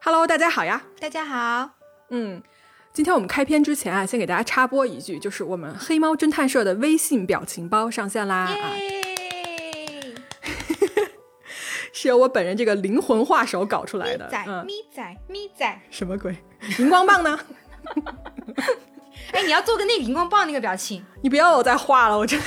Hello，大家好呀！大家好，嗯，今天我们开篇之前啊，先给大家插播一句，就是我们黑猫侦探社的微信表情包上线啦！啊，耶！是由我本人这个灵魂画手搞出来的。仔嗯，咪仔咪仔，什么鬼？荧光棒呢？哎，你要做个那个荧光棒那个表情。你不要我再画了，我这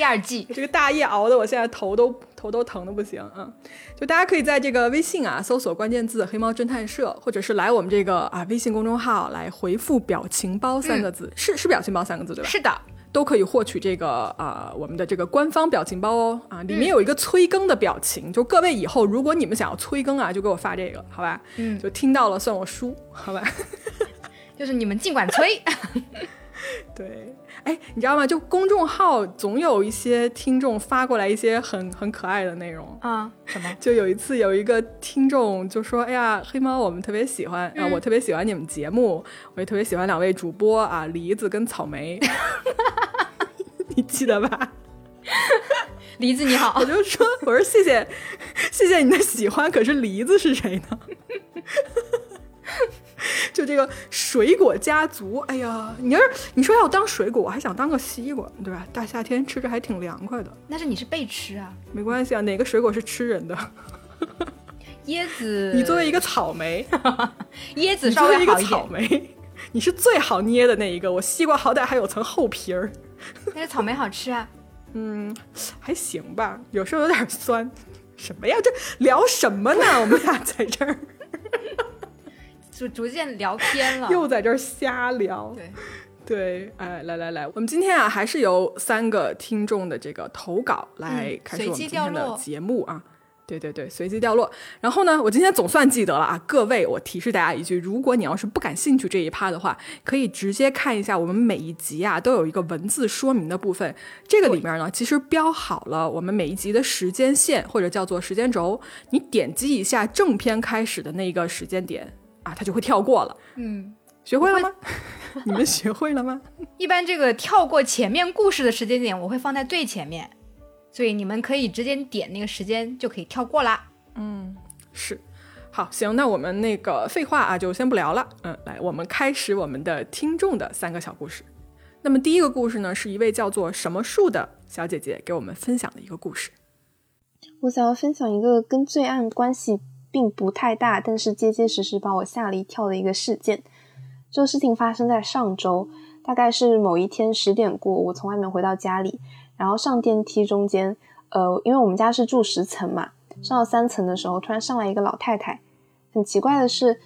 第二季这个大夜熬的，我现在头都头都疼的不行。嗯，就大家可以在这个微信啊搜索关键字“黑猫侦探社”，或者是来我们这个啊微信公众号来回复“表情包”三个字，是是表情包三个字对吧？是的，都可以获取这个啊、我们的这个官方表情包哦啊，里面有一个催更的表情，就各位以后如果你们想要催更啊，就给我发这个，好吧？嗯就听到了算我输，好吧？就是你们尽管催。对，哎，你知道吗？就公众号总有一些听众发过来一些很很可爱的内容。啊？什么？就有一次有一个听众就说：“哎呀，黑猫，我们特别喜欢啊、嗯我特别喜欢你们节目，我也特别喜欢两位主播啊，梨子跟草莓，你记得吧？” 梨子你好我，就说，我说谢谢，谢谢你的喜欢，可是梨子是谁呢？就这个水果家族，哎呀，你要是你说要当水果，我还想当个西瓜，对吧？大夏天吃着还挺凉快的，但是你是被吃啊，没关系啊，哪个水果是吃人的？椰子。你作为一个草莓，椰子稍你作为一个微好一草，莓，你是最好捏的那一个。我西瓜好歹还有层厚皮儿，但是草莓好吃啊。嗯，还行吧，有时候有点酸。什么呀？这聊什么呢？我们俩在这儿。逐逐渐聊偏了。又在这儿瞎聊。对，对，哎，来来来，我们今天啊，还是由三个听众的这个投稿来嗯开始我们今天的节目啊。对对对，随机掉落。然后呢，我今天总算记得了啊，各位，我提示大家一句：如果你要是不感兴趣这一趴的话，可以直接看一下我们每一集啊都有一个文字说明的部分。这个里面呢，其实标好了我们每一集的时间线或者叫做时间轴。你点击一下正片开始的那个时间点啊，它就会跳过了。嗯，学会了吗？你们学会了吗？一般这个跳过前面故事的时间点，我会放在最前面，所以你们可以直接点那个时间就可以跳过啦。嗯是，好，行，那我们那个废话啊，就先不聊了。嗯，来，我们开始我们的听众的三个小故事。那么第一个故事呢，是一位叫做什么树的小姐姐给我们分享的一个故事。我想要分享一个跟罪案关系并不太大，但是结结实实把我吓了一跳的一个事件。这个事情发生在上周，大概是某一天十点过，我从外面回到家里，然后上电梯中间，呃，因为我们家是住十层嘛，上到三层的时候，突然上来一个老太太。很奇怪的是，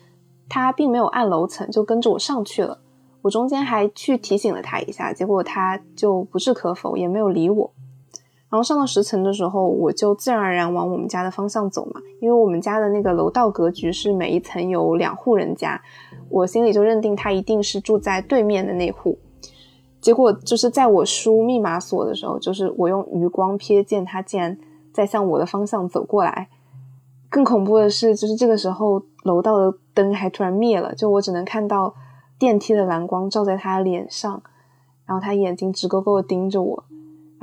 她并没有按楼层，就跟着我上去了。我中间还去提醒了她一下，结果她就不置可否，也没有理我。然后上到十层的时候，我就自然而然往我们家的方向走嘛，因为我们家的那个楼道格局是每一层有两户人家，我心里就认定他一定是住在对面的那户。结果就是在我输密码锁的时候，就是我用余光瞥见他竟然在向我的方向走过来。更恐怖的是，就是这个时候楼道的灯还突然灭了，就我只能看到电梯的蓝光照在他的脸上，然后他眼睛直勾勾的盯着我。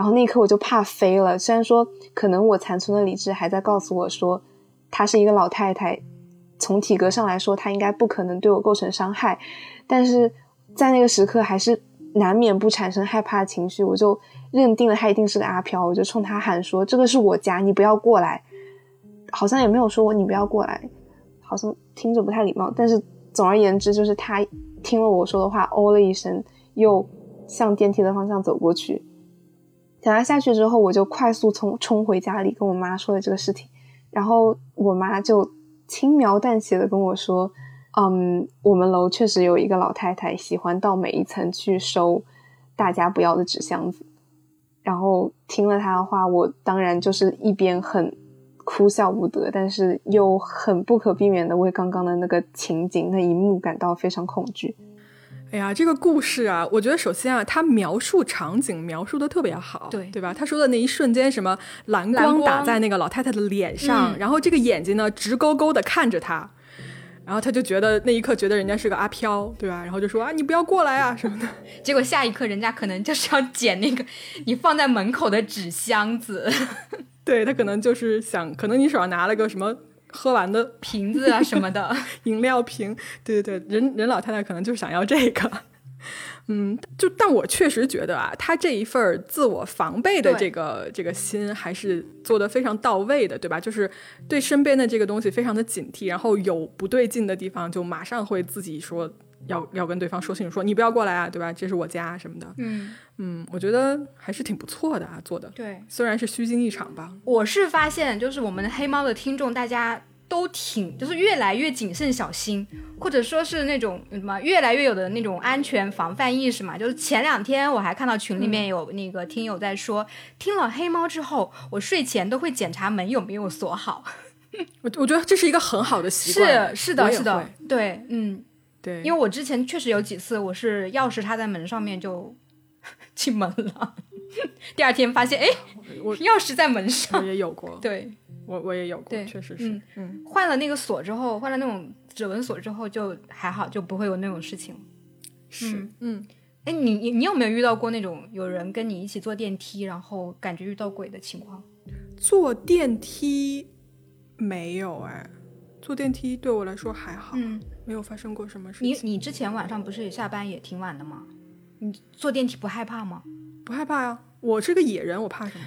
然后那一刻我就怕飞了。虽然说可能我残存的理智还在告诉我说，她是一个老太太，从体格上来说她应该不可能对我构成伤害，但是在那个时刻还是难免不产生害怕的情绪。我就认定了她一定是个阿飘，我就冲她喊说：“这个是我家，你不要过来。”好像也没有说我你不要过来，好像听着不太礼貌。但是总而言之，就是她听了我说的话，哦了一声，又向电梯的方向走过去。等他下去之后，我就快速冲冲回家里跟我妈说了这个事情，然后我妈就轻描淡写的跟我说：“嗯，我们楼确实有一个老太太喜欢到每一层去收大家不要的纸箱子。”然后听了她的话，我当然就是一边很哭笑不得，但是又很不可避免的为刚刚的那个情景那一幕感到非常恐惧。哎呀，这个故事啊，我觉得首先啊，他描述场景描述的特别好，对对吧？他说的那一瞬间，什么蓝光打在那个老太太的脸上，嗯然后这个眼睛呢直勾勾的看着他，然后他就觉得那一刻觉得人家是个阿飘，对吧？然后就说啊，你不要过来啊什么的。结果下一刻人家可能就是要捡那个你放在门口的纸箱子。对他可能就是想，可能你手上拿了个什么喝完的瓶子啊什么的。饮料瓶，对对对，人人老太太可能就想要这个。嗯，就但我确实觉得啊，他这一份儿自我防备的这个这个心还是做的非常到位的，对吧？就是对身边的这个东西非常的警惕，然后有不对劲的地方就马上会自己说要要跟对方说清楚，说你不要过来啊，对吧？这是我家什么的。嗯，嗯，我觉得还是挺不错的啊，做的，对，虽然是虚惊一场吧。我是发现，就是我们的黑猫的听众，大家都挺，就是越来越谨慎小心，或者说是那种什么越来越有的那种安全防范意识嘛。就是前两天我还看到群里面有那个听友在说，听了黑猫之后，我睡前都会检查门有没有锁好。我我觉得这是一个很好的习惯，是是的，是的，对，嗯，对，因为我之前确实有几次，我是钥匙插在门上面就 进门了，第二天发现，哎，我 钥匙在门我上。也有过，对，我我也有过，对确实是，嗯嗯换了那个锁之后，换了那种指纹锁之后，就还好，就不会有那种事情。是，嗯。哎，你你你有没有遇到过那种有人跟你一起坐电梯，然后感觉遇到鬼的情况？坐电梯没有哎，坐电梯对我来说还好，嗯，没有发生过什么事你情，你之前晚上不是下班也挺晚的吗？你坐电梯不害怕吗？不害怕呀。我是个野人，我怕什么？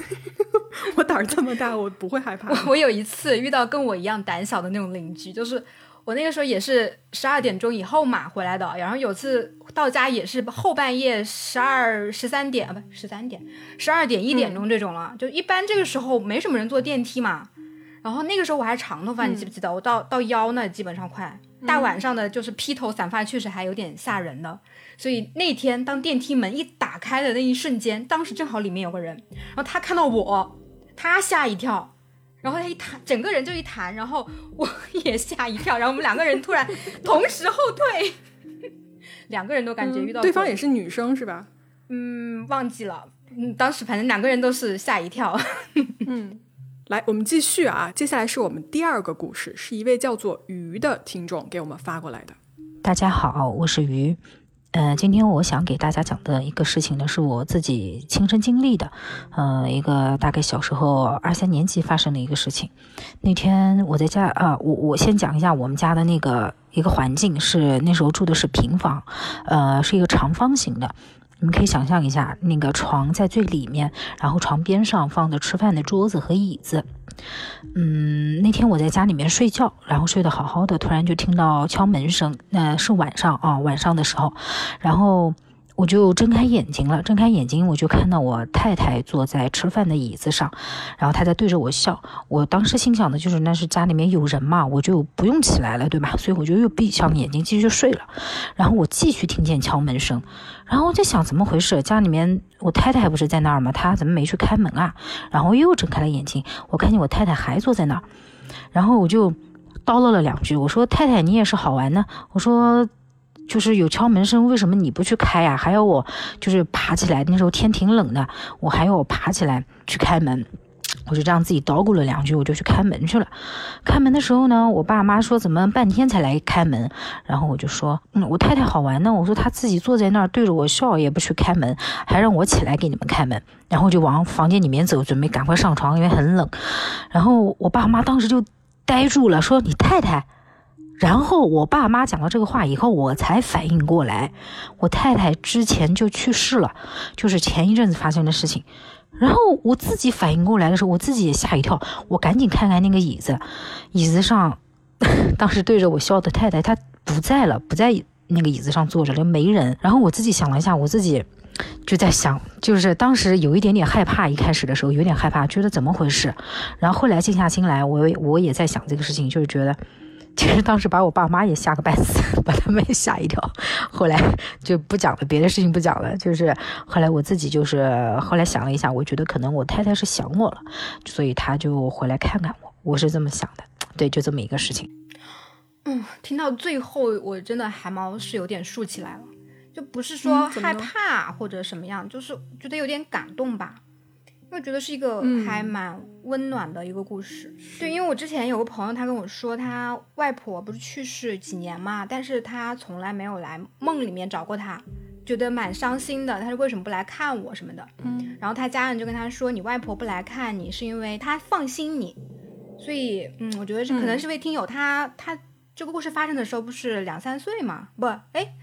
我胆儿这么大，我不会害怕。我我有一次遇到跟我一样胆小的那种邻居，就是我那个时候也是十二点钟以后嘛回来的，然后有次到家也是后半夜十二十三点啊不十三点十二点一点钟这种了，就一般这个时候没什么人坐电梯嘛。然后那个时候我还长头发，你记不记得？我到到腰那基本上快，大晚上的就是披头散发，确实还有点吓人的。所以那天当电梯门一打开的那一瞬间，当时正好里面有个人，然后他看到我，他吓一跳，然后他一弹，整个人就一弹，然后我也吓一跳，然后我们两个人突然同时后退，两个人都感觉遇到、嗯对方也是女生是吧？嗯忘记了，嗯，当时反正两个人都是吓一跳。来，我们继续啊，接下来是我们第二个故事，是一位叫做鱼的听众给我们发过来的。大家好，我是鱼。呃，今天我想给大家讲的一个事情呢，是我自己亲身经历的，呃，一个大概小时候二三年级发生的一个事情。那天我在家啊、我我先讲一下我们家的那个一个环境是那时候住的是平房，呃，是一个长方形的。你们可以想象一下，那个床在最里面，然后床边上放着吃饭的桌子和椅子。嗯，那天我在家里面睡觉，然后睡得好好的，突然就听到敲门声，那、是晚上啊，晚上的时候，然后我就睁开眼睛了，睁开眼睛我就看到我太太坐在吃饭的椅子上，然后她在对着我笑。我当时心想的就是那是家里面有人嘛，我就不用起来了，对吧？所以我就又闭上眼睛继续睡了。然后我继续听见敲门声，然后我在想怎么回事？家里面我太太还不是在那儿吗？她怎么没去开门啊？然后又睁开了眼睛，我看见我太太还坐在那儿，然后我就叨唠了两句，我说：“太太，你也是好玩呢。”我说。就是有敲门声，为什么你不去开呀、还要我就是爬起来，那时候天挺冷的，我还要我爬起来去开门。我就这样自己叨咕了两句，我就去开门去了。开门的时候呢，我爸妈说怎么半天才来开门，然后我就说，嗯，我太太好玩呢。我说她自己坐在那儿对着我笑，也不去开门，还让我起来给你们开门。然后就往房间里面走，准备赶快上床，因为很冷。然后我爸妈当时就呆住了，说你太太。然后我爸妈讲到这个话以后，我才反应过来，我太太之前就去世了，就是前一阵子发生的事情。然后我自己反应过来的时候，我自己也吓一跳，我赶紧看看那个椅子，椅子上 当时对着我笑的太太，她不在了，不在那个椅子上坐着了，没人。然后我自己想了一下，我自己就在想，就是当时有一点点害怕，一开始的时候有点害怕，觉得怎么回事。然后后来静下心来，我我也在想这个事情，就是觉得。其实当时把我爸妈也吓个半死，把他们也吓一跳。后来就不讲了，别的事情不讲了。就是后来我自己就是后来想了一下，我觉得可能我太太是想我了，所以她就回来看看我。我是这么想的，对，就这么一个事情。嗯，听到最后，我真的汗毛是有点竖起来了，就不是说害怕或者什么样，就是觉得有点感动吧。因为觉得是一个嗯。还蛮温暖的一个故事，对，因为我之前有个朋友，他跟我说，他外婆不是去世几年嘛，但是他从来没有来梦里面找过他，觉得蛮伤心的。他说为什么不来看我什么的，嗯，然后他家人就跟他说，你外婆不来看你是因为她放心你，所以嗯，我觉得是可能是位听友他他这个故事发生的时候不是两三岁嘛？不，哎，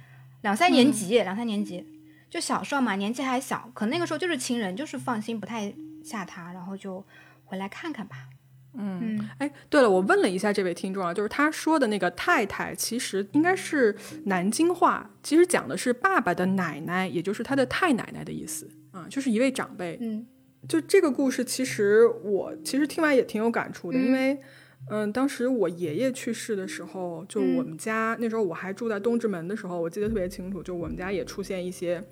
两三年级，两三年级，就小时候嘛，年纪还小，可那个时候就是亲人，就是放心不太下他，然后就回来看看吧。嗯，哎，对了，我问了一下这位听众啊，就是他说的那个太太，其实应该是南京话，其实讲的是爸爸的奶奶，也就是他的太奶奶的意思啊，就是一位长辈。嗯，就这个故事，其实我其实听完也挺有感触的，因为嗯，当时我爷爷去世的时候，就我们家那时候我还住在东直门的时候，我记得特别清楚，就我们家也出现一些。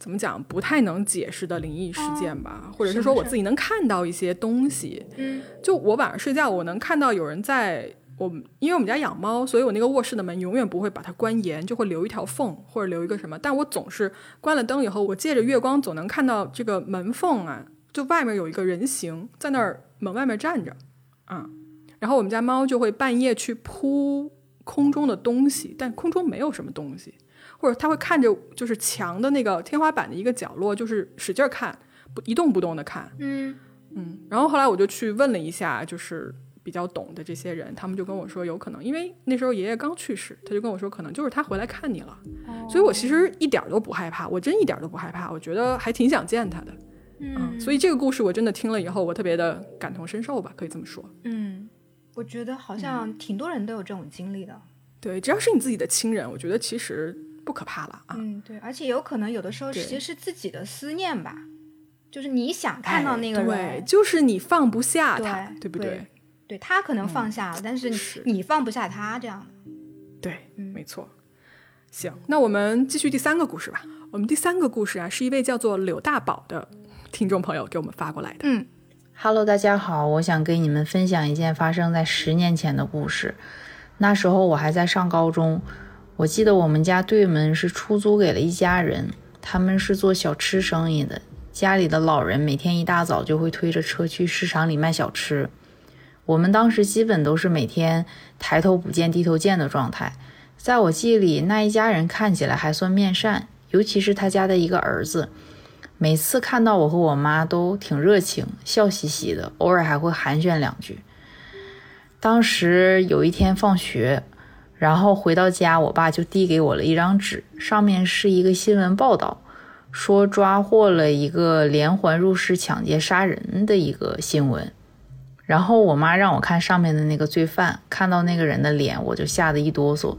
怎么讲不太能解释的灵异事件吧，或者是说我自己能看到一些东西。嗯，就我晚上睡觉，我能看到有人在我，因为我们家养猫，所以我那个卧室的门永远不会把它关严，就会留一条缝或者留一个什么。但我总是关了灯以后，我借着月光总能看到这个门缝啊，就外面有一个人形在那儿门外面站着，啊，然后我们家猫就会半夜去扑空中的东西，但空中没有什么东西。或者它会看着就是墙的那个天花板的一个角落，就是使劲看，不一动不动的看。嗯嗯。然后后来我就去问了一下，就是比较懂的这些人，他们就跟我说，有可能因为那时候爷爷刚去世，他就跟我说，可能就是他回来看你了。哦。所以我其实一点都不害怕，我真一点都不害怕，我觉得还挺想见他的。嗯。所以这个故事我真的听了以后，我特别的感同身受吧，可以这么说。嗯，我觉得好像挺多人都有这种经历的。对，只要是你自己的亲人，我觉得其实。不可怕了啊！嗯，对，而且有可能有的时候其实是自己的思念吧，就是你想看到那个人，对，就是你放不下他，对不对？对他可能放下了，但是你放不下他，这样。对，没错。行，那我们继续第三个故事吧。我们第三个故事啊，是一位叫做柳大宝的听众朋友给我们发过来的。嗯，Hello，大家好，我想跟你们分享一件发生在十年前的故事。那时候我还在上高中。我记得我们家对门是出租给了一家人，他们是做小吃生意的，家里的老人每天一大早就会推着车去市场里卖小吃。我们当时基本都是每天抬头不见低头见的状态。在我记忆里，那一家人看起来还算面善，尤其是他家的一个儿子，每次看到我和我妈都挺热情，笑嘻嘻的，偶尔还会寒暄两句。当时有一天放学。然后回到家，我爸就递给我了一张纸，上面是一个新闻报道，说抓获了一个连环入室抢劫杀人的一个新闻。然后我妈让我看上面的那个罪犯，看到那个人的脸，我就吓得一哆嗦。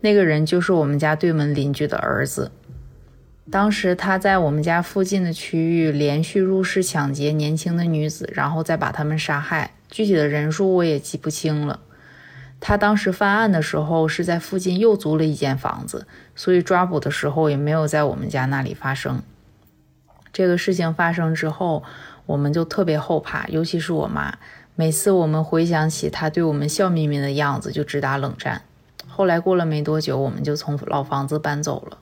那个人就是我们家对门邻居的儿子。当时他在我们家附近的区域连续入室抢劫年轻的女子，然后再把他们杀害，具体的人数我也记不清了。他当时犯案的时候是在附近又租了一间房子，所以抓捕的时候也没有在我们家那里发生。这个事情发生之后，我们就特别后怕，尤其是我妈。每次我们回想起她对我们笑眯眯的样子，就直打冷战。后来过了没多久，我们就从老房子搬走了。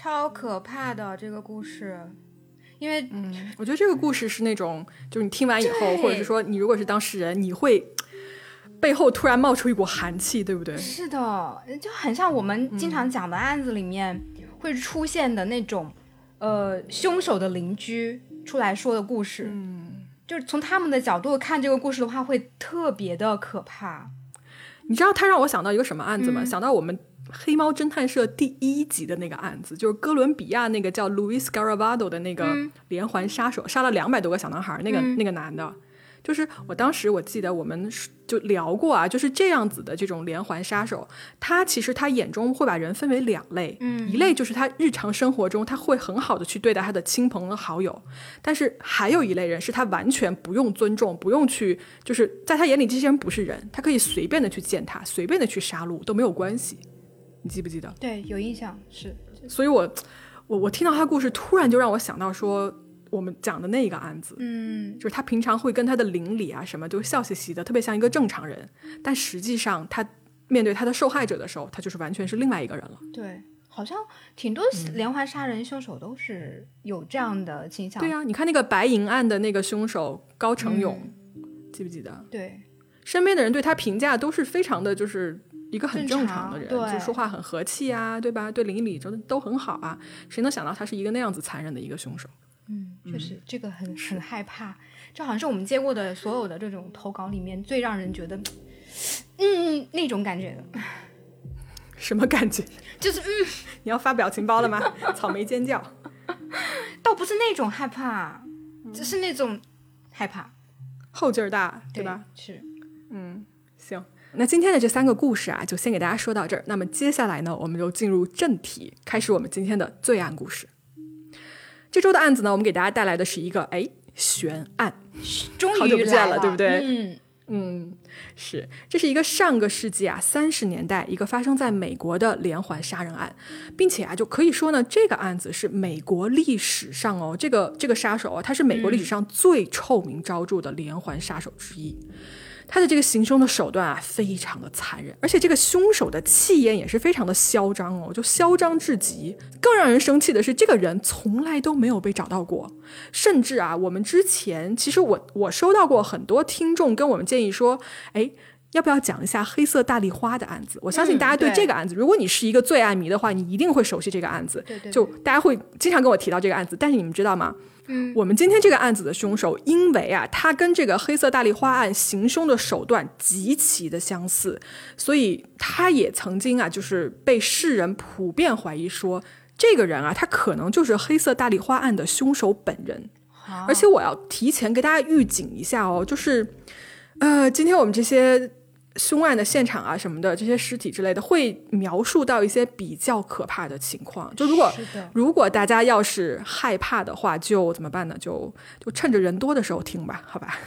超可怕的这个故事，因为嗯，我觉得这个故事是那种，就是你听完以后，或者是说你如果是当事人，你会。背后突然冒出一股寒气，对不对？是的，就很像我们经常讲的案子里面会出现的那种，呃，凶手的邻居出来说的故事。嗯，就是从他们的角度看这个故事的话，会特别的可怕。你知道他让我想到一个什么案子吗？想到我们黑猫侦探社第一集的那个案子，就是哥伦比亚那个叫 Luis Garavado 的那个连环杀手，杀了两百多个小男孩，那个那个男的。就是我当时我记得我们就聊过啊，就是这样子的这种连环杀手，他其实他眼中会把人分为两类，嗯，一类就是他日常生活中他会很好的去对待他的亲朋好友，但是还有一类人是他完全不用尊重，不用去，就是在他眼里这些人不是人，他可以随便的去践踏，随便的去杀戮都没有关系，你记不记得？对，有印象是，所以我我我听到他故事，突然就让我想到说。我们讲的那一个案子，嗯，就是他平常会跟他的邻里啊什么都笑嘻嘻的，特别像一个正常人，但实际上他面对他的受害者的时候，他就是完全是另外一个人了。对，好像挺多连环杀人凶手都是有这样的倾向。对呀，你看那个白银案的那个凶手高成勇，记不记得？对，身边的人对他评价都是非常的，就是一个很正常的人，就说话很和气啊，对吧？对邻里都都很好啊，谁能想到他是一个那样子残忍的一个凶手？嗯。确实这个很很害怕，这好像是我们接过的所有的这种投稿里面最让人觉得，嗯，那种感觉的，什么感觉？就是嗯，你要发表情包了吗？草莓尖叫，倒不是那种害怕，只是那种害怕，后劲儿大，对吧？是，嗯，行。那今天的这三个故事啊，就先给大家说到这儿。那么接下来呢，我们就进入正题，开始我们今天的罪案故事。这周的案子呢，我们给大家带来的是一个哎悬案，终于好久不见了，了对不对嗯，嗯，是，这是一个上个世纪啊三十年代一个发生在美国的连环杀人案，并且啊就可以说呢，这个案子是美国历史上哦，这个这个杀手啊，他是美国历史上最臭名昭著的连环杀手之一。他的这个行凶的手段啊，非常的残忍，而且这个凶手的气焰也是非常的嚣张哦，就嚣张至极。更让人生气的是，这个人从来都没有被找到过，甚至啊，我们之前其实我我收到过很多听众跟我们建议说，哎。要不要讲一下黑色大丽花的案子？我相信大家对对这个案子，如果你是一个罪案迷的话，你一定会熟悉这个案子。对对就大家会经常跟我提到这个案子，但是你们知道吗？嗯，我们今天这个案子的凶手，因为啊，他跟这个黑色大丽花案行凶的手段极其的相似，所以他也曾经啊，就是被世人普遍怀疑说，这个人啊，他可能就是黑色大丽花案的凶手本人。而且我要提前给大家预警一下哦，就是，呃，今天我们这些凶案的现场啊什么的，这些尸体之类的，会描述到一些比较可怕的情况。就如果如果大家要是害怕的话，就怎么办呢？就就趁着人多的时候听吧，好吧？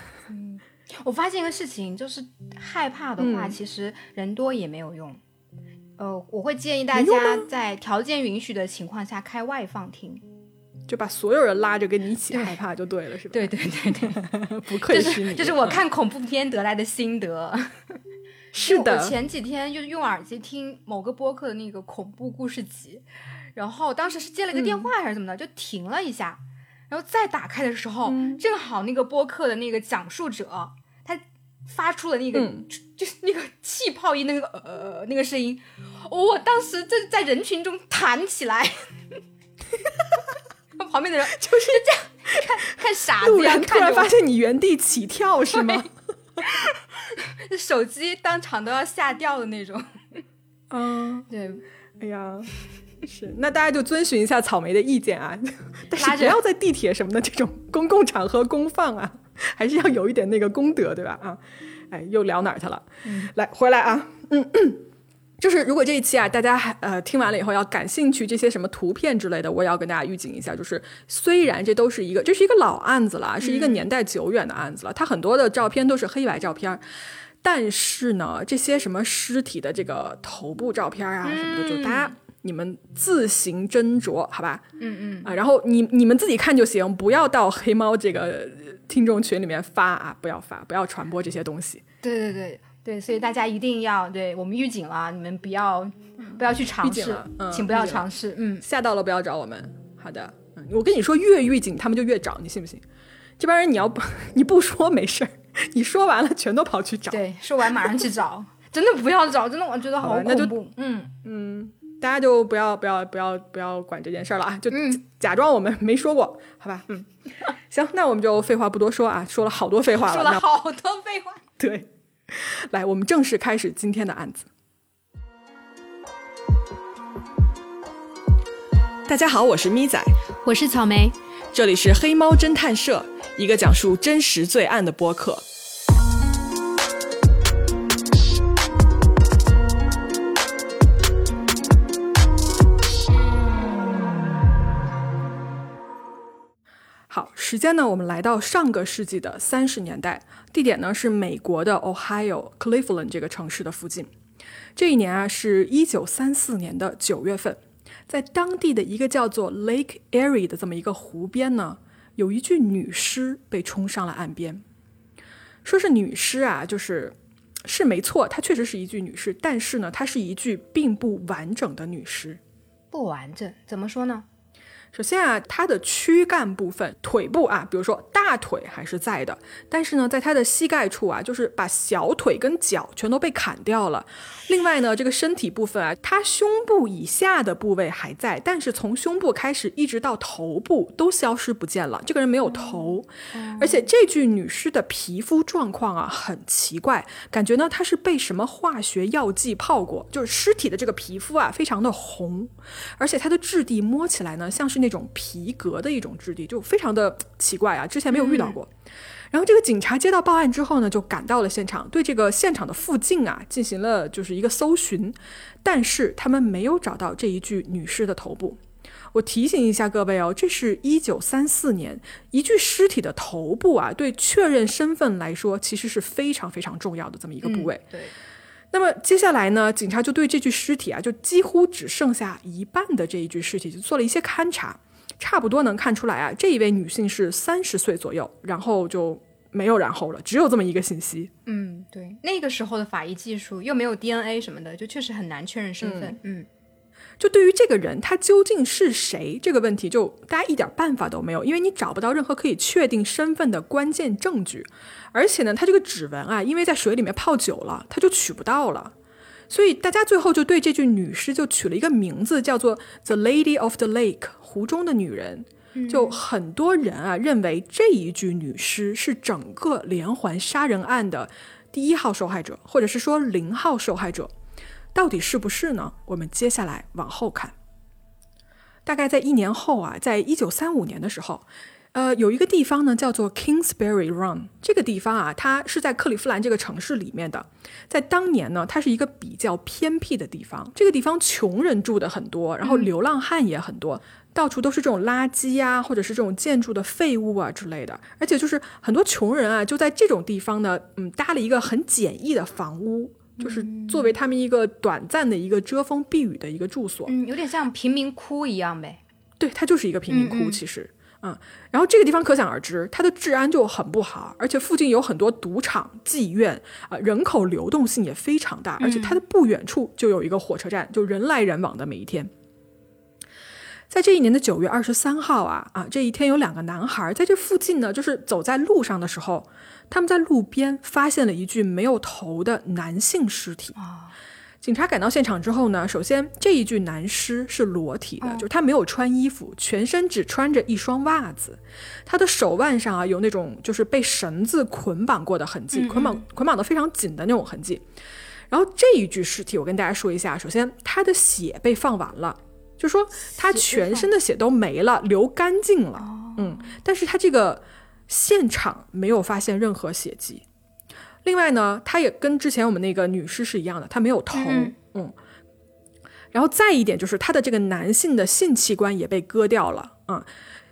我发现一个事情，就是害怕的话，嗯其实人多也没有用。呃，我会建议大家在条件允许的情况下开外放听。就把所有人拉着跟你一起害怕就对了，是吧？对对对对，不愧这是你，是这是我看恐怖片得来的心得。是的我，前几天就是用耳机听某个播客的那个恐怖故事集，然后当时是接了一个电话还是怎么的，就停了一下，然后再打开的时候，嗯正好那个播客的那个讲述者他发出了那个、嗯就是那个气泡音那个呃那个声音，我当时在在人群中弹起来。旁边的人就是这样看看傻子突然发现你原地起跳是吗？手机当场都要吓掉的那种。嗯，对，哎呀，是，那大家就遵循一下草莓的意见啊，但是不要在地铁什么的这种公共场合公放啊，还是要有一点那个功德，对吧？啊，哎，又聊哪儿去了？来，回来啊，嗯。就是如果这一期啊，大家还呃听完了以后要感兴趣这些什么图片之类的，我也要跟大家预警一下，就是虽然这都是一个这是一个老案子了，是一个年代久远的案子了，它很多的照片都是黑白照片儿，但是呢，这些什么尸体的这个头部照片啊什么的，就大家你们自行斟酌，好吧？嗯嗯，啊，然后你你们自己看就行，不要到黑猫这个呃听众群里面发啊，不要发，不要传播这些东西。对对对对，所以大家一定要对我们预警了，你们不要不要去尝试请不要尝试。嗯，吓到了不要找我们。好的，嗯，我跟你说，越预警他们就越找，你信不信？这帮人你要不 你不说没事儿，你说完了全都跑去找。对，说完马上去找，真的不要找，真的我觉得好恐怖。嗯，嗯，大家就不要不要不要不要管这件事儿了啊，就嗯假装我们没说过，好吧？嗯，行，那我们就废话不多说啊，说了好多废话了说了好多废话。对，来，我们正式开始今天的案子。大家好，我是咪仔，我是草莓，这里是黑猫侦探社，一个讲述真实罪案的播客。时间呢，我们来到上个世纪的三十年代，地点呢是美国的 Ohio Cleveland 这个城市的附近。这一年啊，是一九三四年的九月份，在当地的一个叫做 Lake Erie 的这么一个湖边呢，有一具女尸被冲上了岸边。说是女尸啊，就是是没错，她确实是一具女尸，但是呢，它是一具并不完整的女尸。不完整，怎么说呢？首先啊，它的躯干部分，腿部啊，比如说大腿还是在的，但是呢，在它的膝盖处啊，就是把小腿跟脚全都被砍掉了。另外呢，这个身体部分啊，它胸部以下的部位还在，但是从胸部开始一直到头部都消失不见了。这个人没有头，而且这具女尸的皮肤状况啊很奇怪，感觉呢她是被什么化学药剂泡过，就是尸体的这个皮肤啊非常的红，而且它的质地摸起来呢像是那种皮革的一种质地，就非常的奇怪啊，之前没有遇到过。然后这个警察接到报案之后呢，就赶到了现场，对这个现场的附近啊进行了就是一个搜寻，但是他们没有找到这一具女尸的头部。我提醒一下各位哦，这是一九三四年，一具尸体的头部啊，对确认身份来说，其实是非常非常重要的这么一个部位。对。那么接下来呢，警察就对这具尸体啊，就几乎只剩下一半的这一具尸体，就做了一些勘察。差不多能看出来啊，这一位女性是三十岁左右，然后就没有然后了，只有这么一个信息。嗯，对，那个时候的法医技术又没有 DNA 什么的，就确实很难确认身份。嗯，就对于这个人他究竟是谁这个问题，就大家一点办法都没有，因为你找不到任何可以确定身份的关键证据，而且呢，他这个指纹啊，因为在水里面泡久了，他就取不到了。所以大家最后就对这具女尸就取了一个名字，叫做 The Lady of the Lake，湖中的女人。就很多人啊认为这一具女尸是整个连环杀人案的第一号受害者，或者是说零号受害者，到底是不是呢？我们接下来往后看。大概在一年后啊，在一九三五年的时候。呃，有一个地方呢，叫做 Kingsbury Run。这个地方啊，它是在克利夫兰这个城市里面的。在当年呢，它是一个比较偏僻的地方。这个地方穷人住的很多，然后流浪汉也很多，到处都是这种垃圾啊，或者是这种建筑的废物啊之类的。而且就是很多穷人啊，就在这种地方呢，嗯，搭了一个很简易的房屋，就是作为他们一个短暂的一个遮风避雨的一个住所。嗯，有点像贫民窟一样呗。对，它就是一个贫民窟，其实。嗯，然后这个地方可想而知，它的治安就很不好，而且附近有很多赌场、妓院，啊，人口流动性也非常大，而且它的不远处就有一个火车站，就人来人往的每一天。在这一年的九月二十三号啊啊，这一天有两个男孩在这附近呢，就是走在路上的时候，他们在路边发现了一具没有头的男性尸体啊。警察赶到现场之后呢，首先这一具男尸是裸体的，就是他没有穿衣服，全身只穿着一双袜子，他的手腕上啊有那种就是被绳子捆绑过的痕迹，捆绑捆绑的非常紧的那种痕迹。然后这一具尸体，我跟大家说一下，首先他的血被放完了，就说他全身的血都没了，流干净了，嗯，但是他这个现场没有发现任何血迹。另外呢，他也跟之前我们那个女尸是一样的，他没有头，嗯，然后再一点就是他的这个男性的性器官也被割掉了，嗯，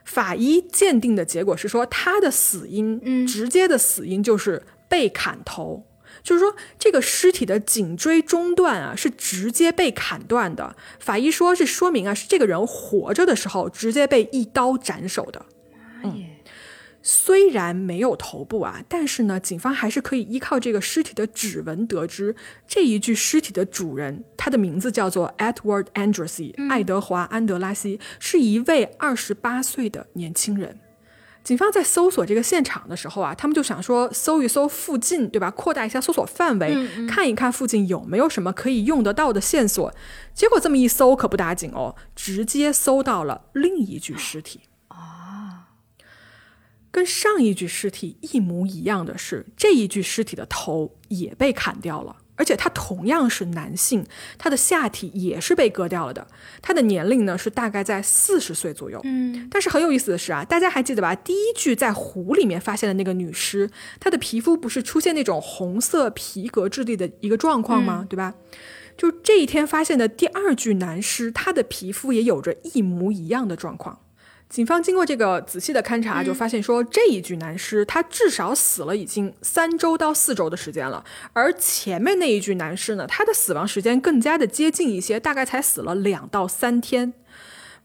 法医鉴定的结果是说他的死因，嗯，直接的死因就是被砍头，就是说这个尸体的颈椎中段啊是直接被砍断的，法医说是说明啊是这个人活着的时候直接被一刀斩首的，嗯。虽然没有头部啊，但是呢，警方还是可以依靠这个尸体的指纹得知这一具尸体的主人，他的名字叫做 Edward Andrews，爱德华·安德拉西，是一位二十八岁的年轻人。警方在搜索这个现场的时候啊，他们就想说搜一搜附近，对吧？扩大一下搜索范围，看一看附近有没有什么可以用得到的线索。结果这么一搜可不打紧哦，直接搜到了另一具 尸体。跟上一具尸体一模一样的是，这一具尸体的头也被砍掉了，而且他同样是男性，他的下体也是被割掉了的。他的年龄呢是大概在四十岁左右。嗯，但是很有意思的是啊，大家还记得吧？第一具在湖里面发现的那个女尸，她的皮肤不是出现那种红色皮革质地的一个状况吗？对吧？就这一天发现的第二具男尸，他的皮肤也有着一模一样的状况。警方经过这个仔细的勘察，就发现说这一具男尸他至少死了已经三周到四周的时间了，而前面那一具男尸呢，他的死亡时间更加的接近一些，大概才死了两到三天。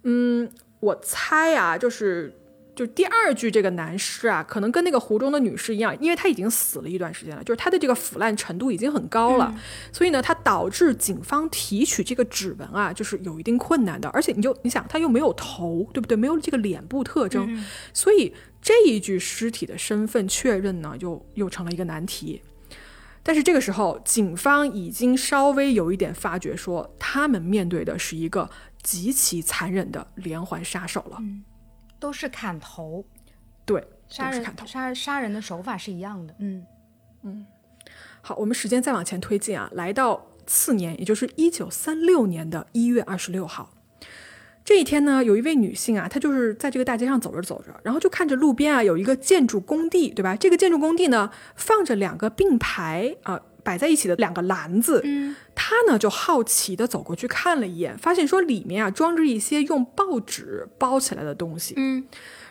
嗯，我猜啊，就是就第二具这个男尸啊，可能跟那个湖中的女尸一样，因为他已经死了一段时间了，就是他的这个腐烂程度已经很高了，所以呢，它导致警方提取这个指纹啊，就是有一定困难的。而且你就你想，他又没有头，对不对？没有这个脸部特征，所以这一具尸体的身份确认呢，又又成了一个难题。但是这个时候，警方已经稍微有一点发觉，说他们面对的是一个极其残忍的连环杀手了。都是砍头，对，杀人砍头。杀杀人的手法是一样的。嗯，好，我们时间再往前推进啊，来到次年，也就是一九三六年的一月二十六号。这一天呢，有一位女性啊，她就是在这个大街上走着走着，然后就看着路边啊有一个建筑工地，对吧？这个建筑工地呢放着两个并排啊、摆在一起的两个篮子，嗯，她呢就好奇的走过去看了一眼，发现说里面啊装着一些用报纸包起来的东西，嗯，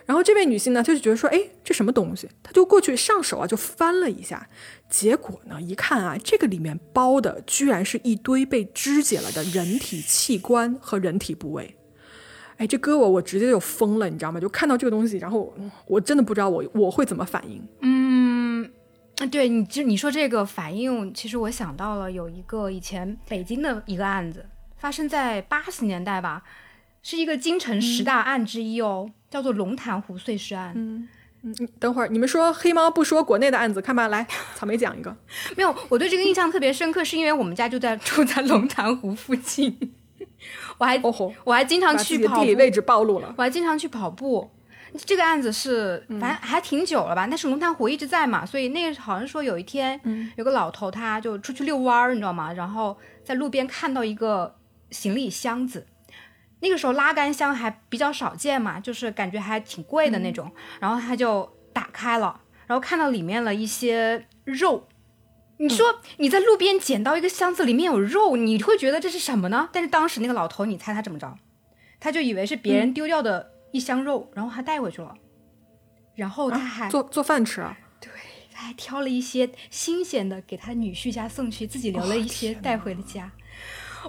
然后这位女性呢，她就觉得说，哎，这什么东西？她就过去上手啊，就翻了一下，结果呢，一看啊，这个里面包的居然是一堆被肢解了的人体器官和人体部位。哎，这哥我，我直接就疯了，你知道吗？就看到这个东西，然后嗯我真的不知道我我会怎么反应。嗯，对你就你说这个反应，其实我想到了有一个以前北京的一个案子，发生在八十年代吧，是一个京城十大案之一哦，叫做龙潭湖碎尸案。嗯嗯，等会儿你们说黑猫不说国内的案子，看吧，来，草莓讲一个。没有，我对这个印象特别深刻，是因为我们家就在 住在龙潭湖附近，我还我还经常去跑步，地理位置暴露了。我还经常去跑步。这个案子是，反正还挺久了吧，但是龙潭湖一直在嘛，所以那个好像说有一天，有个老头他就出去遛弯儿，你知道吗？然后在路边看到一个行李箱子，那个时候拉杆箱还比较少见嘛，就是感觉还挺贵的那种，然后他就打开了，然后看到里面了一些肉。你说你在路边捡到一个箱子，里面有肉，你会觉得这是什么呢？但是当时那个老头，你猜他怎么着？他就以为是别人丢掉的一箱肉，然后他带回去了，然后他还、做做饭吃啊？他还挑了一些新鲜的给他女婿家送去，自己留了一些带回了家。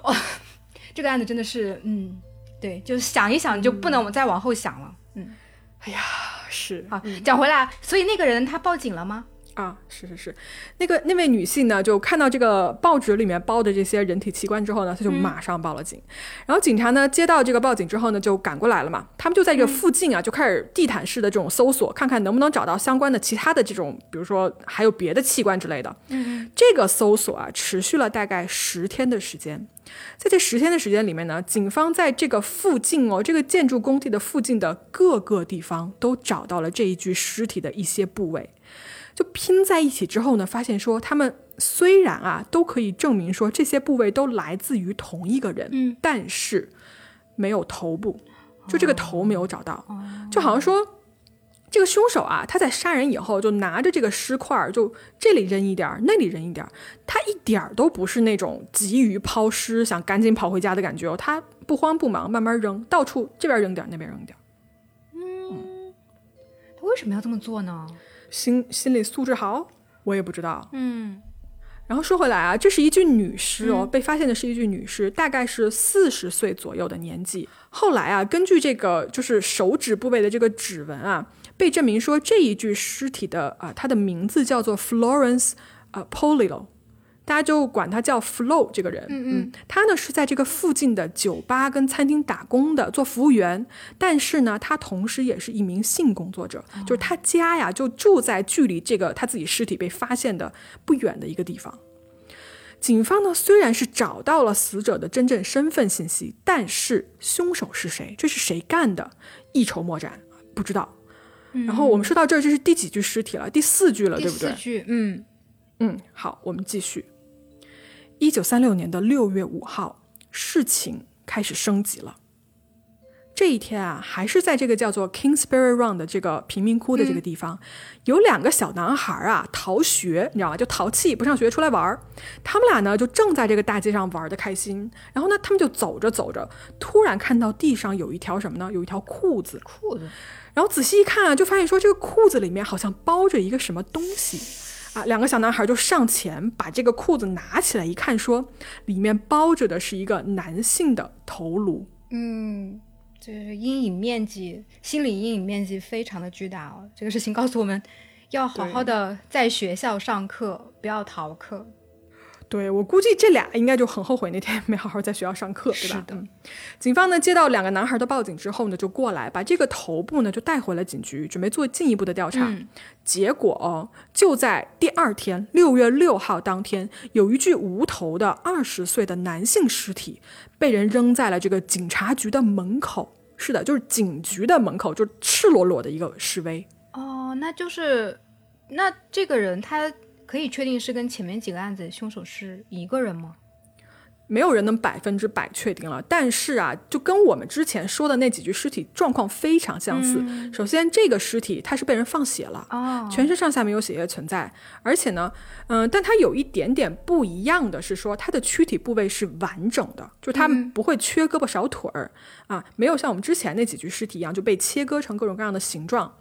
哇、这个案子真的是，嗯，对，就是想一想就不能再往后想了。嗯，哎呀，是好，讲回来，所以那个人他报警了吗？啊，是是是，那个那位女性呢，就看到这个报纸里面包的这些人体器官之后呢，她就马上报了警。然后警察呢接到这个报警之后呢，就赶过来了嘛。他们就在这个附近啊，就开始地毯式的这种搜索，看看能不能找到相关的其他的这种，比如说还有别的器官之类的。嗯，这个搜索啊，持续了大概十天的时间。在这十天的时间里面呢，警方在这个附近哦，这个建筑工地的附近的各个地方都找到了这一具尸体的一些部位。就拼在一起之后呢，发现说他们虽然啊都可以证明说这些部位都来自于同一个人，嗯，但是没有头部，就这个头没有找到，就好像说这个凶手啊，他在杀人以后就拿着这个尸块儿，就这里扔一点儿，那里扔一点儿，他一点儿都不是那种急于抛尸想赶紧跑回家的感觉哦，他不慌不忙，慢慢扔，到处这边扔点儿，那边扔点儿。他为什么要这么做呢？心心理素质好，我也不知道。嗯然后说回来啊，这是一具女尸哦，被发现的是一具女尸，大概是四十岁左右的年纪。后来啊，根据这个就是手指部位的这个指纹啊，被证明说这一具尸体的啊、它的名字叫做 Florence 呃 Polillo，大家就管他叫 Flo 这个人。嗯嗯，他呢是在这个附近的酒吧跟餐厅打工的，做服务员。但是呢，他同时也是一名性工作者，就是他家呀就住在距离这个他自己尸体被发现的不远的一个地方。警方呢虽然是找到了死者的真正身份信息，但是凶手是谁，这是谁干的，一筹莫展，不知道。然后我们说到这儿，这是第几具尸体了？第四具了，对不对四？具，嗯嗯，好，我们继续。一九三六年的六月五号，事情开始升级了。这一天啊，还是在这个叫做 Kingsbury Run 的这个贫民窟的这个地方，有两个小男孩啊逃学，你知道吗？就淘气不上学出来玩儿。他们俩呢就正在这个大街上玩的开心，然后呢他们就走着走着，突然看到地上有一条什么呢？有一条裤子，裤子，然后仔细一看啊，就发现说这个裤子里面好像包着一个什么东西啊。两个小男孩就上前把这个裤子拿起来一看，说里面包着的是一个男性的头颅。嗯，就是阴影面积，心理阴影面积非常的巨大哦。这个事情告诉我们，要好好的在学校上课，不要逃课。对我估计这俩应该就很后悔那天 没好好在学校上课，对吧？是的。警方呢接到两个男孩的报警之后呢，就过来把这个头部呢就带回了警局，准备做进一步的调查。结果哦，就在第二天六月六号当天，有一具无头的二十岁的男性尸体被人扔在了这个警察局的门口。是的，就是警局的门口，就是赤裸裸的一个示威。哦，那就是那这个人他。可以确定是跟前面几个案子凶手是一个人吗？没有人能百分之百确定了。但是啊，就跟我们之前说的那几具尸体状况非常相似。首先，这个尸体它是被人放血了，哦，全身上下没有血液存在。而且呢，嗯，但它有一点点不一样的是说，它的躯体部位是完整的，就它不会缺胳膊少腿儿啊，没有像我们之前那几具尸体一样就被切割成各种各样的形状。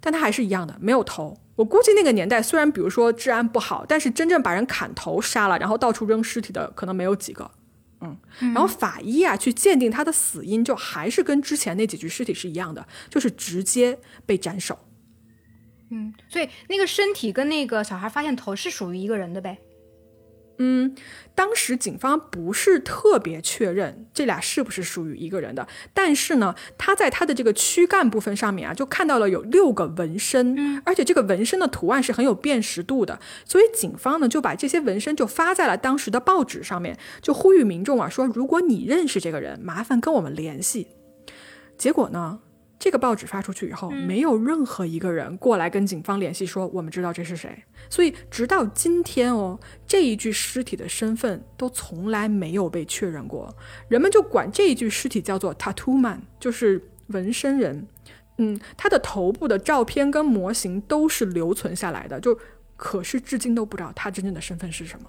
但他还是一样的，没有头。我估计那个年代虽然比如说治安不好，但是真正把人砍头杀了，然后到处扔尸体的可能没有几个。嗯，然后法医啊去鉴定他的死因，就还是跟之前那几具尸体是一样的，就是直接被斩首。嗯，所以那个身体跟那个小孩发现头是属于一个人的呗。嗯，当时警方不是特别确认这俩是不是属于一个人的，但是呢，他在他的这个躯干部分上面啊，就看到了有六个纹身，而且这个纹身的图案是很有辨识度的，所以警方呢就把这些纹身就发在了当时的报纸上面，就呼吁民众啊说，如果你认识这个人，麻烦跟我们联系。结果呢？这个报纸发出去以后，没有任何一个人过来跟警方联系说我们知道这是谁，所以直到今天哦，这一具尸体的身份都从来没有被确认过。人们就管这一具尸体叫做 Tattoo Man，就是纹身人。嗯，他的头部的照片跟模型都是留存下来的，就可是至今都不知道他真正的身份是什么。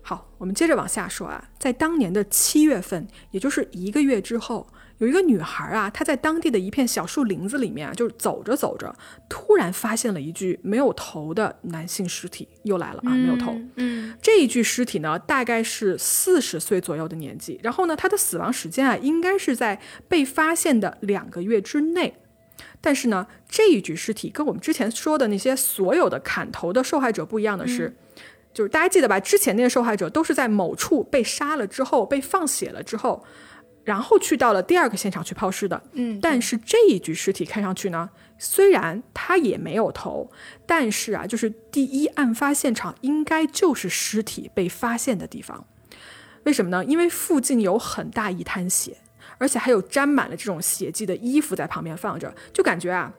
好，我们接着往下说啊，在当年的七月份，也就是一个月之后。有一个女孩啊，她在当地的一片小树林子里面啊，就是走着走着，突然发现了一具没有头的男性尸体，又来了啊，没有头。嗯，这一具尸体呢，大概是四十岁左右的年纪，然后呢，他的死亡时间啊，应该是在被发现的两个月之内。但是呢，这一具尸体跟我们之前说的那些所有的砍头的受害者不一样的是，就是大家记得吧？之前那些受害者都是在某处被杀了之后，被放血了之后。然后去到了第二个现场去抛尸的，嗯，但是这一具尸体看上去呢，虽然他也没有头，但是啊，就是第一案发现场应该就是尸体被发现的地方，为什么呢？因为附近有很大一滩血，而且还有沾满了这种血迹的衣服在旁边放着，就感觉啊，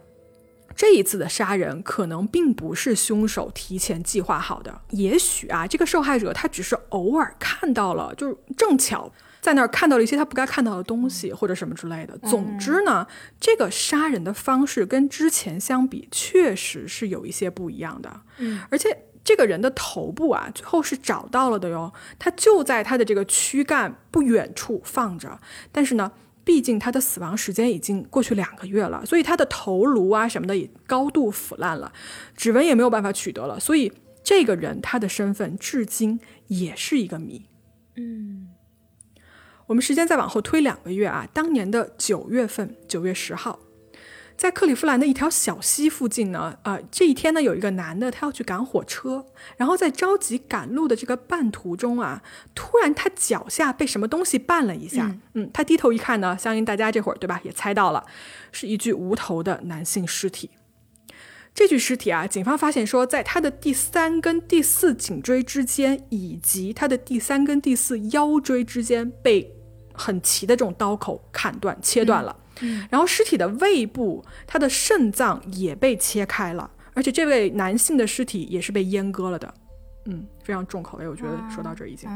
这一次的杀人可能并不是凶手提前计划好的，也许啊，这个受害者他只是偶尔看到了，就是正巧。在那儿看到了一些他不该看到的东西，或者什么之类的。总之呢，这个杀人的方式跟之前相比，确实是有一些不一样的。嗯，而且这个人的头部啊，最后是找到了的哟，他就在他的这个躯干不远处放着。但是呢，毕竟他的死亡时间已经过去两个月了，所以他的头颅啊什么的也高度腐烂了，指纹也没有办法取得了。所以这个人他的身份至今也是一个谜。嗯。我们时间再往后推两个月啊，当年的九月份，九月十号，在克利夫兰的一条小溪附近呢，啊，这一天呢，有一个男的，他要去赶火车，然后在着急赶路的这个半途中啊，突然他脚下被什么东西绊了一下，嗯，他低头一看呢，相信大家这会儿对吧，也猜到了，是一具无头的男性尸体。这具尸体啊，警方发现说，在他的第三跟第四颈椎之间，以及他的第三跟第四腰椎之间，被很齐的这种刀口砍断、切断了。嗯，然后尸体的胃部，他的肾脏也被切开了，而且这位男性的尸体也是被阉割了的。嗯，非常重口味。我觉得说到这儿已经，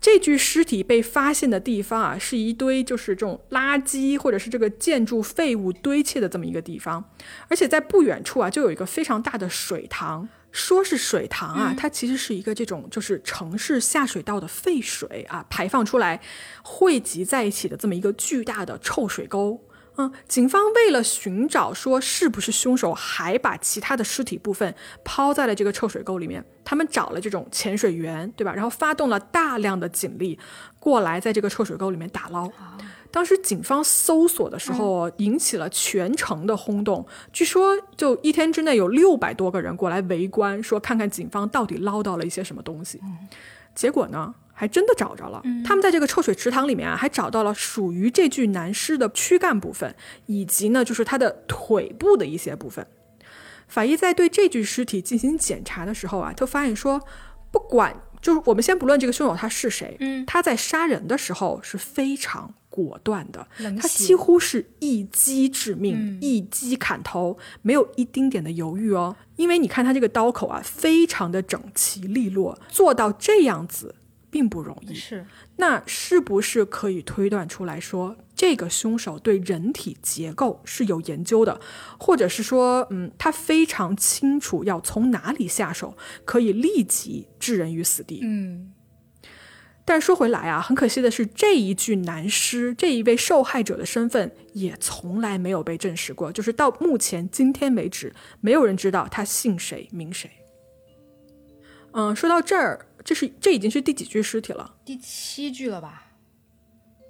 这具尸体被发现的地方啊，是一堆就是这种垃圾或者是这个建筑废物堆砌的这么一个地方，而且在不远处啊，就有一个非常大的水塘。说是水塘啊，它其实是一个这种就是城市下水道的废水啊排放出来汇集在一起的这么一个巨大的臭水沟。嗯，警方为了寻找说是不是凶手还把其他的尸体部分抛在了这个臭水沟里面，他们找了这种潜水员，对吧？然后发动了大量的警力过来，在这个臭水沟里面打捞。当时警方搜索的时候，引起了全城的轰动。据说，就一天之内有六百多个人过来围观，说看看警方到底捞到了一些什么东西。结果呢，还真的找着了。他们在这个臭水池塘里面啊，还找到了属于这具男尸的躯干部分，以及呢，就是他的腿部的一些部分。法医在对这具尸体进行检查的时候啊，就发现说，不管。就是我们先不论这个凶手他是谁，嗯，他在杀人的时候是非常果断的，他几乎是一击致命，嗯一击砍头，没有一丁点的犹豫哦。因为你看他这个刀口啊，非常的整齐利落，做到这样子并不容易。是那是不是可以推断出来说，这个凶手对人体结构是有研究的，或者是说，嗯，他非常清楚要从哪里下手，可以立即置人于死地。嗯但说回来啊，很可惜的是，这一具男尸，这一位受害者的身份也从来没有被证实过，就是到目前今天为止，没有人知道他姓谁名谁。嗯，说到这儿，这是这已经是第几具尸体了？第七具了吧？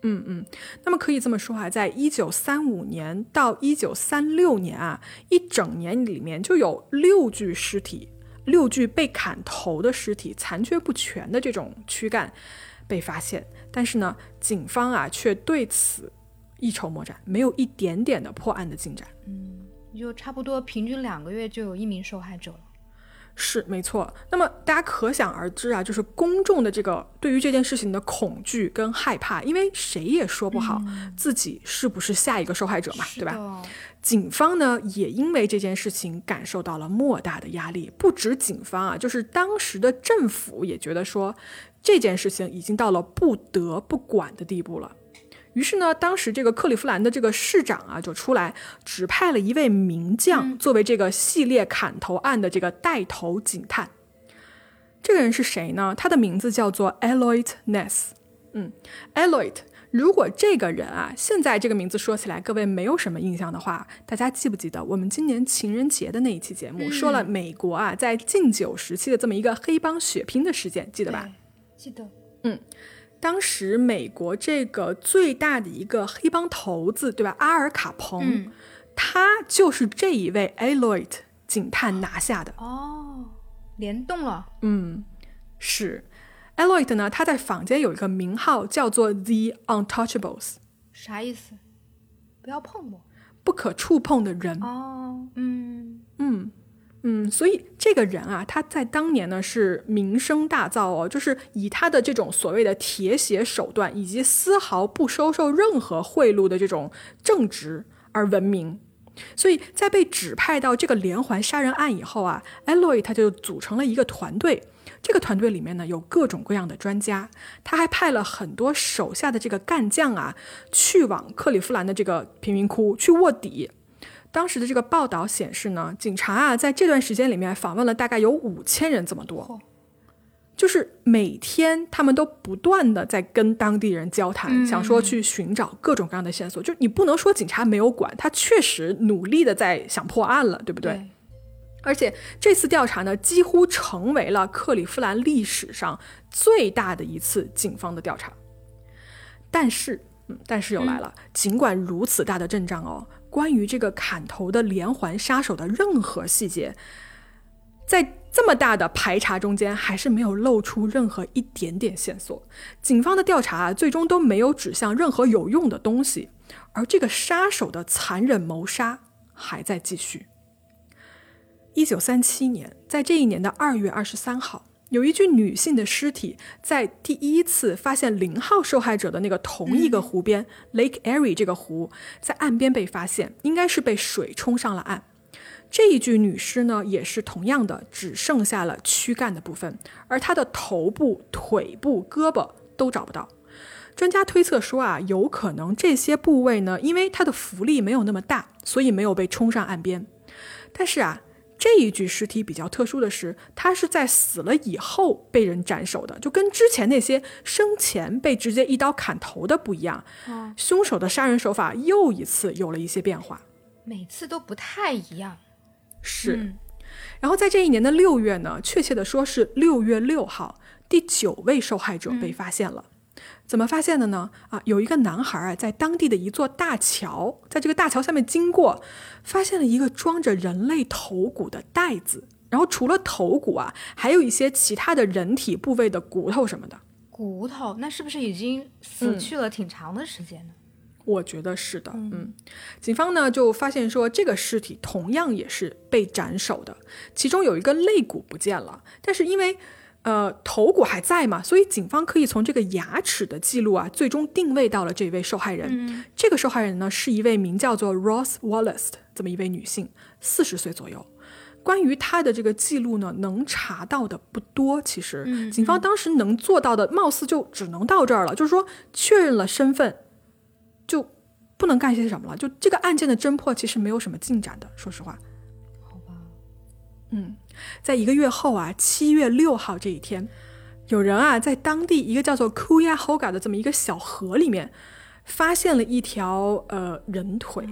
嗯嗯，那么可以这么说啊，在一九三五年到一九三六年啊，一整年里面就有六具尸体，六具被砍头的尸体，残缺不全的这种躯干被发现，但是呢，警方啊却对此一筹莫展，没有一点点的破案的进展。嗯就差不多平均两个月就有一名受害者了。是没错，那么大家可想而知啊，就是公众的这个对于这件事情的恐惧跟害怕，因为谁也说不好自己是不是下一个受害者嘛，对吧？吧？警方呢也因为这件事情感受到了莫大的压力，不止警方啊，就是当时的政府也觉得说这件事情已经到了不得不管的地步了。于是呢，当时这个克利夫兰的这个市长啊就出来指派了一位名将作为这个系列砍头案的这个带头警探。这个人是谁呢？他的名字叫做 Eloit Ness。嗯，Eloit。如果这个人啊，现在这个名字说起来各位没有什么印象的话，大家记不记得我们今年情人节的那一期节目、说了美国啊在禁酒时期的这么一个黑帮血拼的事件，记得吧？记得。当时美国这个最大的一个黑帮头子，对吧？阿尔卡彭，嗯他就是这一位 Eloit 警探拿下的。哦，联动了。嗯，是 Eloit 呢，他在坊间有一个名号叫做 The Untouchables，啥意思？不要碰我。不可触碰的人。哦，嗯，嗯嗯，所以这个人啊，他在当年呢是名声大噪哦，就是以他的这种所谓的铁血手段，以及丝毫不收受任何贿赂的这种正直而闻名。所以在被指派到这个连环杀人案以后啊，Eloy 他就组成了一个团队。这个团队里面呢有各种各样的专家，他还派了很多手下的这个干将啊，去往克利夫兰的这个贫民窟去卧底。当时的这个报道显示呢，警察啊在这段时间里面访问了大概有五千人这么多，就是每天他们都不断的在跟当地人交谈，想说去寻找各种各样的线索。就你不能说警察没有管，他确实努力的在想破案了，对不对？对，而且这次调查呢，几乎成为了克利夫兰历史上最大的一次警方的调查。但是，嗯，但是又来了，尽管如此大的阵仗哦，关于这个砍头的连环杀手的任何细节，在这么大的排查中间，还是没有露出任何一点点线索。警方的调查，最终都没有指向任何有用的东西，而这个杀手的残忍谋杀还在继续。一九三七年，在这一年的二月二十三号，有一具女性的尸体在第一次发现零号受害者的那个同一个湖边、Lake Erie 这个湖，在岸边被发现，应该是被水冲上了岸。这一具女尸呢，也是同样的，只剩下了躯干的部分，而她的头部、腿部、胳膊都找不到。专家推测说啊，有可能这些部位呢，因为它的浮力没有那么大，所以没有被冲上岸边。但是啊，这一具尸体比较特殊的是，它是在死了以后被人斩首的，就跟之前那些生前被直接一刀砍头的不一样。哦凶手的杀人手法又一次有了一些变化。每次都不太一样。是，嗯然后在这一年的六月呢，确切的说是六月六号，第九位受害者被发现了。怎么发现的呢？啊，有一个男孩啊，在当地的一座大桥，在这个大桥下面经过，发现了一个装着人类头骨的袋子。然后除了头骨啊，还有一些其他的人体部位的骨头什么的。骨头，那是不是已经死去了挺长的时间呢？我觉得是的，嗯。警方呢就发现说，这个尸体同样也是被斩首的，其中有一个肋骨不见了，但是因为呃头骨还在嘛，所以警方可以从这个牙齿的记录啊，最终定位到了这位受害人。这个受害人呢是一位名叫做 Ross Wallace 的这么一位女性，四十岁左右。关于她的这个记录呢，能查到的不多。其实，警方当时能做到的，貌似就只能到这儿了。就是说，确认了身份，就不能干些什么了。就这个案件的侦破，其实没有什么进展的。说实话，好吧。嗯，在一个月后啊，七月六号这一天，有人啊，在当地一个叫做 Cuyahoga 的这么一个小河里面，发现了一条呃人腿。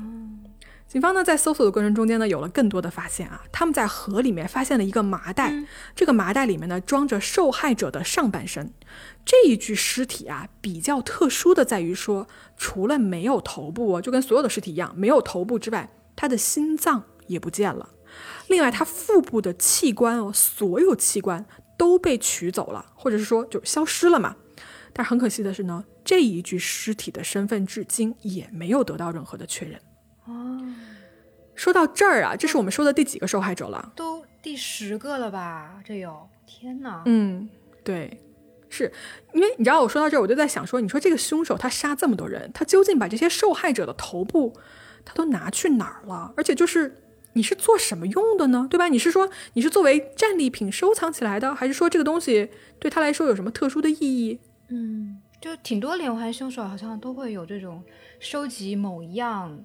警方呢，在搜索的过程中间呢，有了更多的发现啊。他们在河里面发现了一个麻袋，这个麻袋里面呢，装着受害者的上半身。这一具尸体啊，比较特殊的在于说，除了没有头部，哦就跟所有的尸体一样，没有头部之外，他的心脏也不见了。另外，他腹部的器官哦，所有器官都被取走了，或者是说就消失了嘛。但很可惜的是呢，这一具尸体的身份至今也没有得到任何的确认。哦，说到这儿啊，这是我们说的第几个受害者了？都第十个了吧？这有天哪！嗯，对，是因为你知道，我说到这儿，我就在想说，你说这个凶手他杀这么多人，他究竟把这些受害者的头部他都拿去哪儿了？而且就是你是做什么用的呢？对吧？你是说你是作为战利品收藏起来的，还是说这个东西对他来说有什么特殊的意义？嗯，就挺多连环凶手好像都会有这种收集某一样。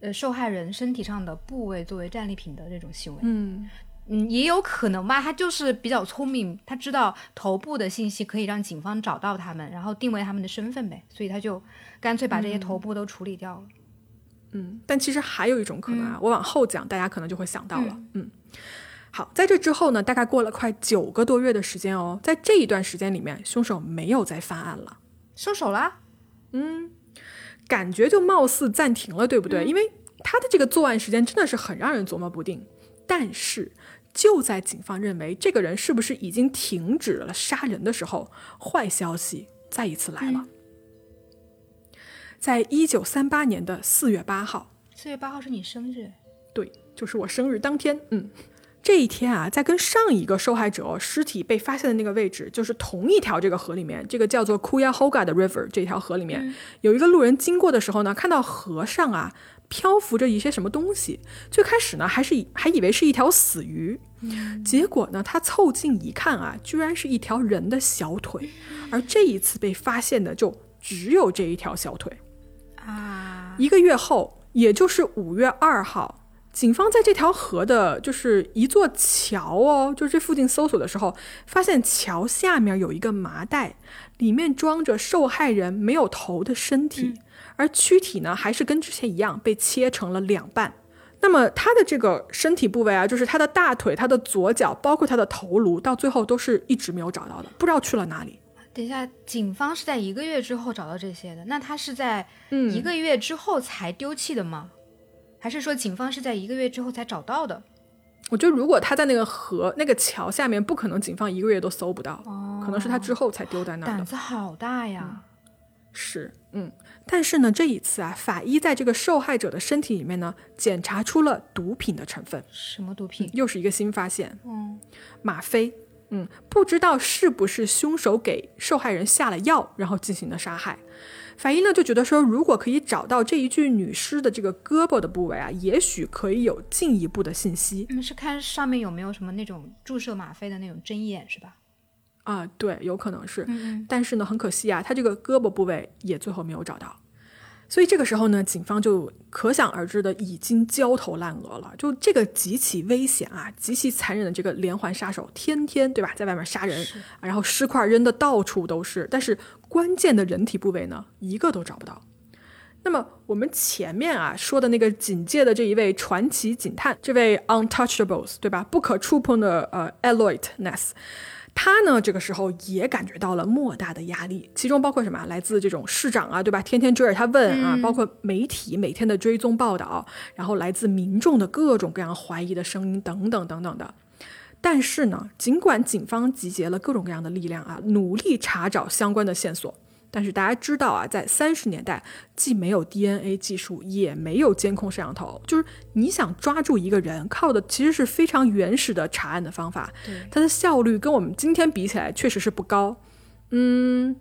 呃，受害人身体上的部位作为战利品的这种行为，嗯嗯，也有可能吧。他就是比较聪明，他知道头部的信息可以让警方找到他们，然后定位他们的身份呗，所以他就干脆把这些头部都处理掉了。嗯，但其实还有一种可能啊，我往后讲，大家可能就会想到了。嗯，好，在这之后呢，大概过了快九个多月的时间哦，在这一段时间里面，凶手没有再犯案了，收手了。嗯。感觉就貌似暂停了，对不对？因为他的这个作案时间真的是很让人琢磨不定。但是就在警方认为这个人是不是已经停止了杀人的时候，坏消息再一次来了。在一九三八年的四月八号，四月八号是你生日？对，就是我生日当天。嗯。这一天啊，在跟上一个受害者尸体被发现的那个位置，就是同一条这个河里面，这个叫做 Cuyahoga 的 River 这条河里面，有一个路人经过的时候呢，看到河上啊漂浮着一些什么东西。最开始呢，还是以还以为是一条死鱼，结果呢，他凑近一看啊，居然是一条人的小腿。而这一次被发现的就只有这一条小腿啊。一个月后，也就是五月二号。警方在这条河的，就是一座桥哦，就是这附近搜索的时候，发现桥下面有一个麻袋，里面装着受害人没有头的身体，而躯体呢，还是跟之前一样被切成了两半。那么他的这个身体部位啊，就是他的大腿、他的左脚，包括他的头颅，到最后都是一直没有找到的，不知道去了哪里。等一下，警方是在一个月之后找到这些的，那他是在一个月之后才丢弃的吗？还是说警方是在一个月之后才找到的？我觉得如果他在那个河、那个桥下面，不可能警方一个月都搜不到，可能是他之后才丢在那儿的。胆子好大呀！是，嗯。但是呢，这一次啊，法医在这个受害者的身体里面呢，检查出了毒品的成分。什么毒品？又是一个新发现。嗯，吗啡。嗯，不知道是不是凶手给受害人下了药，然后进行的杀害。法医呢就觉得说，如果可以找到这一具女尸的这个胳膊的部位啊，也许可以有进一步的信息。你们是看上面有没有什么那种注射吗啡的那种针眼是吧？啊，对，有可能是。但是呢，很可惜啊，他这个胳膊部位也最后没有找到。所以这个时候呢，警方就可想而知的已经焦头烂额了。就这个极其危险啊、极其残忍的这个连环杀手，天天对吧，在外面杀人，然后尸块扔的到处都是，但是关键的人体部位呢，一个都找不到。那么我们前面啊说的那个警界的这一位传奇警探，这位 Untouchables 对吧，不可触碰的呃 Eloit Ness。他呢，这个时候也感觉到了莫大的压力，其中包括什么？来自这种市长啊，对吧？天天追着他问啊，包括媒体每天的追踪报道，然后来自民众的各种各样怀疑的声音等等等等的。但是呢，尽管警方集结了各种各样的力量啊，努力查找相关的线索。但是大家知道啊，在三十年代，既没有 DNA 技术，也没有监控摄像头，就是你想抓住一个人，靠的其实是非常原始的查案的方法。它的效率跟我们今天比起来，确实是不高。嗯，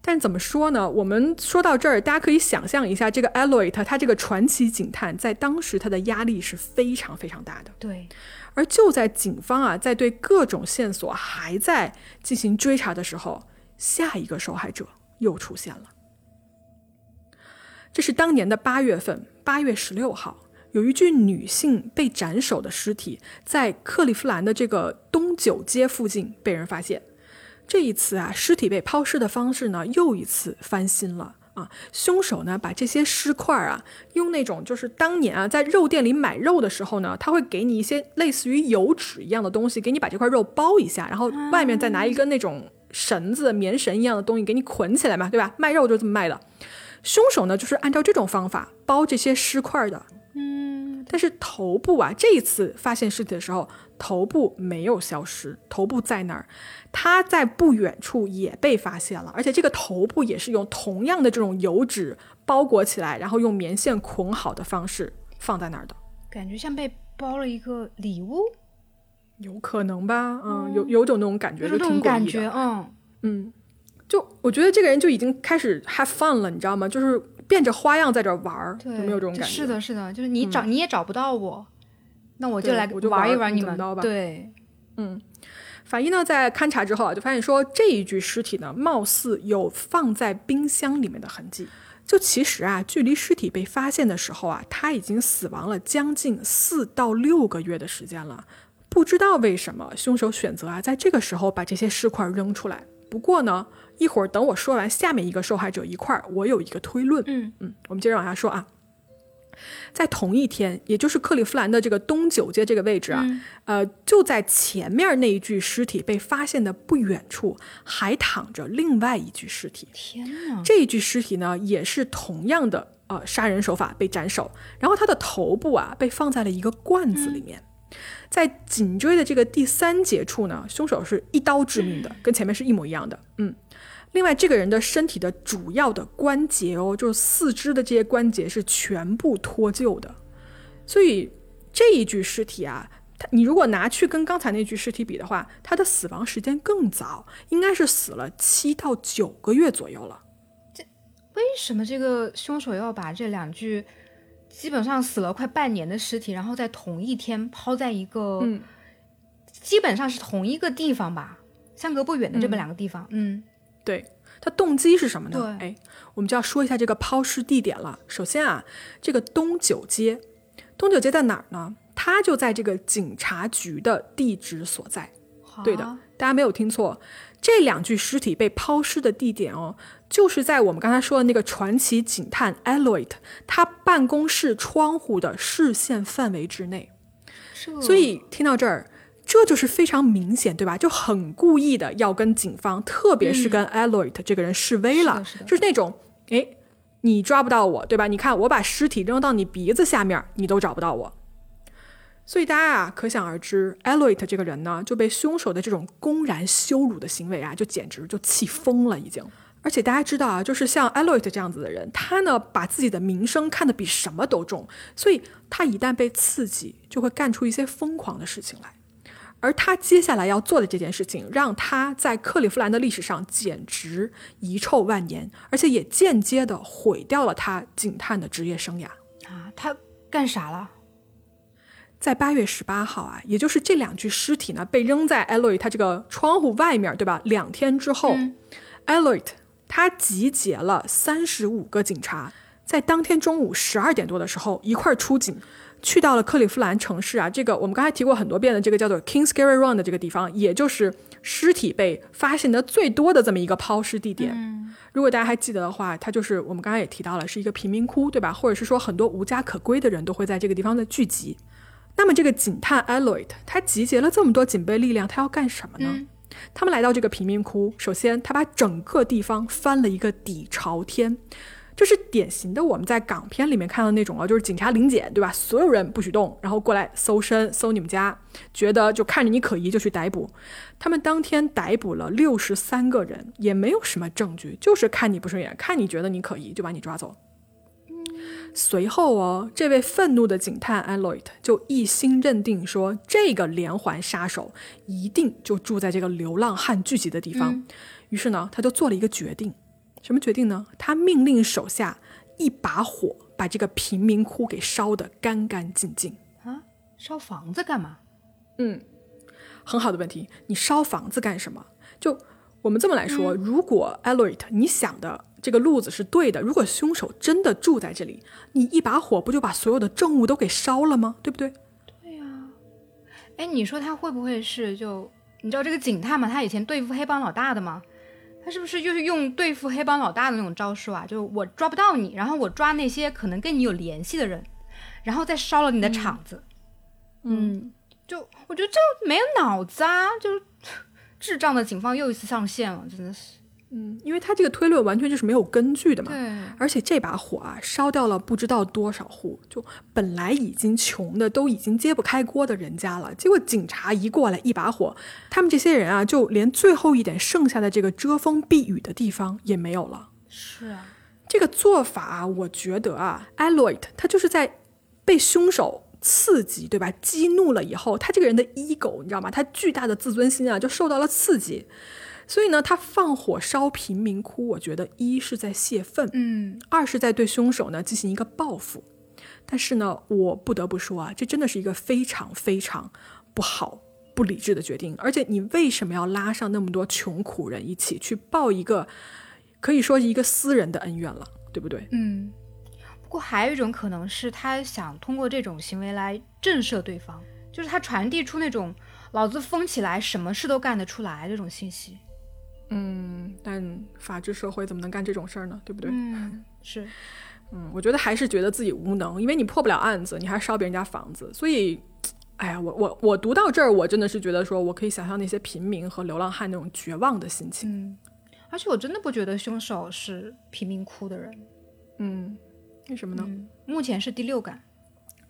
但怎么说呢？我们说到这儿，大家可以想象一下，这个 Eloy 他这个传奇警探，在当时他的压力是非常非常大的。对。而就在警方啊，在对各种线索还在进行追查的时候，下一个受害者。又出现了。这是当年的八月份，八月十六号，有一具女性被斩首的尸体在克利夫兰的这个东九街附近被人发现。这一次啊，尸体被抛尸的方式呢，又一次翻新了啊！凶手呢，把这些尸块啊，用那种就是当年啊，在肉店里买肉的时候呢，他会给你一些类似于油纸一样的东西，给你把这块肉包一下，然后外面再拿一根那种。绳子、棉绳一样的东西给你捆起来嘛，对吧？卖肉就这么卖的。凶手呢，就是按照这种方法包这些尸块的。嗯，但是头部啊，这一次发现尸体的时候，头部没有消失，头部在那儿。他在不远处也被发现了，而且这个头部也是用同样的这种油纸包裹起来，然后用棉线捆好的方式放在那儿的。感觉像被包了一个礼物。有可能吧，嗯，有有种那种感觉，就挺感觉，嗯嗯，就我觉得这个人就已经开始 have fun 了，你知道吗？就是变着花样在这玩儿，有没有这种感觉？是的，是的，就是你找你也找不到我，那我就来我就玩一玩你们，对，嗯。法医呢在勘察之后啊，就发现说这一具尸体呢，貌似有放在冰箱里面的痕迹。就其实啊，距离尸体被发现的时候啊，他已经死亡了将近四到六个月的时间了。不知道为什么凶手选择啊，在这个时候把这些尸块扔出来。不过呢，一会儿等我说完下面一个受害者一块儿，我有一个推论。嗯嗯，我们接着往下说啊。在同一天，也就是克利夫兰的这个东九街这个位置啊，呃，就在前面那一具尸体被发现的不远处，还躺着另外一具尸体。天哪！这一具尸体呢，也是同样的呃杀人手法被斩首，然后他的头部啊被放在了一个罐子里面。在颈椎的这个第三节处呢，凶手是一刀致命的，跟前面是一模一样的。嗯，另外这个人的身体的主要的关节哦，就是四肢的这些关节是全部脱臼的，所以这一具尸体啊，他你如果拿去跟刚才那具尸体比的话，他的死亡时间更早，应该是死了七到九个月左右了。这为什么这个凶手要把这两具？基本上死了快半年的尸体，然后在同一天抛在一个，基本上是同一个地方吧，相隔不远的这么两个地方。嗯，对，他动机是什么呢？哎，我们就要说一下这个抛尸地点了。首先啊，这个东九街，东九街在哪儿呢？它就在这个警察局的地址所在。对的，大家没有听错，这两具尸体被抛尸的地点哦。就是在我们刚才说的那个传奇警探 Eloy 他办公室窗户的视线范围之内，所以听到这儿，这就是非常明显，对吧？就很故意的要跟警方，特别是跟 Eloy 这个人示威了，就是那种，哎，你抓不到我，对吧？你看我把尸体扔到你鼻子下面，你都找不到我。所以大家啊，可想而知，Eloy 这个人呢，就被凶手的这种公然羞辱的行为啊，就简直就气疯了，已经。而且大家知道啊，就是像 Eloy 这样子的人，他呢把自己的名声看得比什么都重，所以他一旦被刺激，就会干出一些疯狂的事情来。而他接下来要做的这件事情，让他在克利夫兰的历史上简直遗臭万年，而且也间接的毁掉了他警探的职业生涯啊！他干啥了？在八月十八号啊，也就是这两具尸体呢被扔在 Eloy 他这个窗户外面，对吧？两天之后，Eloy。他集结了三十五个警察，在当天中午十二点多的时候一块儿出警，去到了克利夫兰城市啊。这个我们刚才提过很多遍的这个叫做 Kings Gary Run 的这个地方，也就是尸体被发现的最多的这么一个抛尸地点。如果大家还记得的话，它就是我们刚才也提到了，是一个贫民窟，对吧？或者是说很多无家可归的人都会在这个地方的聚集。那么这个警探 Eloy 他集结了这么多警备力量，他要干什么呢？他们来到这个贫民窟，首先他把整个地方翻了一个底朝天，这是典型的我们在港片里面看到那种啊，就是警察临检，对吧？所有人不许动，然后过来搜身，搜你们家，觉得就看着你可疑就去逮捕。他们当天逮捕了六十三个人，也没有什么证据，就是看你不顺眼，看你觉得你可疑就把你抓走。随后哦，这位愤怒的警探 aloyt 就一心认定说，这个连环杀手一定就住在这个流浪汉聚集的地方。于是呢，他就做了一个决定，什么决定呢？他命令手下一把火把这个贫民窟给烧得干干净净。啊，烧房子干嘛？嗯，很好的问题。你烧房子干什么？就我们这么来说，如果 aloyt 你想的。这个路子是对的。如果凶手真的住在这里，你一把火不就把所有的证物都给烧了吗？对不对？对呀。哎，你说他会不会是就你知道这个警探嘛？他以前对付黑帮老大的吗？他是不是就是用对付黑帮老大的那种招数啊？就我抓不到你，然后我抓那些可能跟你有联系的人，然后再烧了你的场子。嗯，就我觉得这没有脑子啊！就智障的警方又一次上线了，真的是。嗯，因为他这个推论完全就是没有根据的嘛。对。而且这把火啊，烧掉了不知道多少户，就本来已经穷的都已经揭不开锅的人家了。结果警察一过来，一把火，他们这些人啊，就连最后一点剩下的这个遮风避雨的地方也没有了。是啊，这个做法，我觉得啊，Aloyd 他就是在被凶手刺激，对吧？激怒了以后，他这个人的 ego，你知道吗？他巨大的自尊心啊，就受到了刺激。所以呢，他放火烧贫民窟，我觉得一是在泄愤，嗯，二是在对凶手呢进行一个报复。但是呢，我不得不说啊，这真的是一个非常非常不好、不理智的决定。而且，你为什么要拉上那么多穷苦人一起去报一个可以说一个私人的恩怨了，对不对？嗯。不过还有一种可能是他想通过这种行为来震慑对方，就是他传递出那种老子疯起来什么事都干得出来这种信息。嗯，但法治社会怎么能干这种事儿呢？对不对？嗯，是，嗯，我觉得还是觉得自己无能，因为你破不了案子，你还烧别人家房子，所以，哎呀，我我我读到这儿，我真的是觉得说，我可以想象那些平民和流浪汉那种绝望的心情。嗯，而且我真的不觉得凶手是贫民窟的人。嗯，为什么呢？目前是第六感。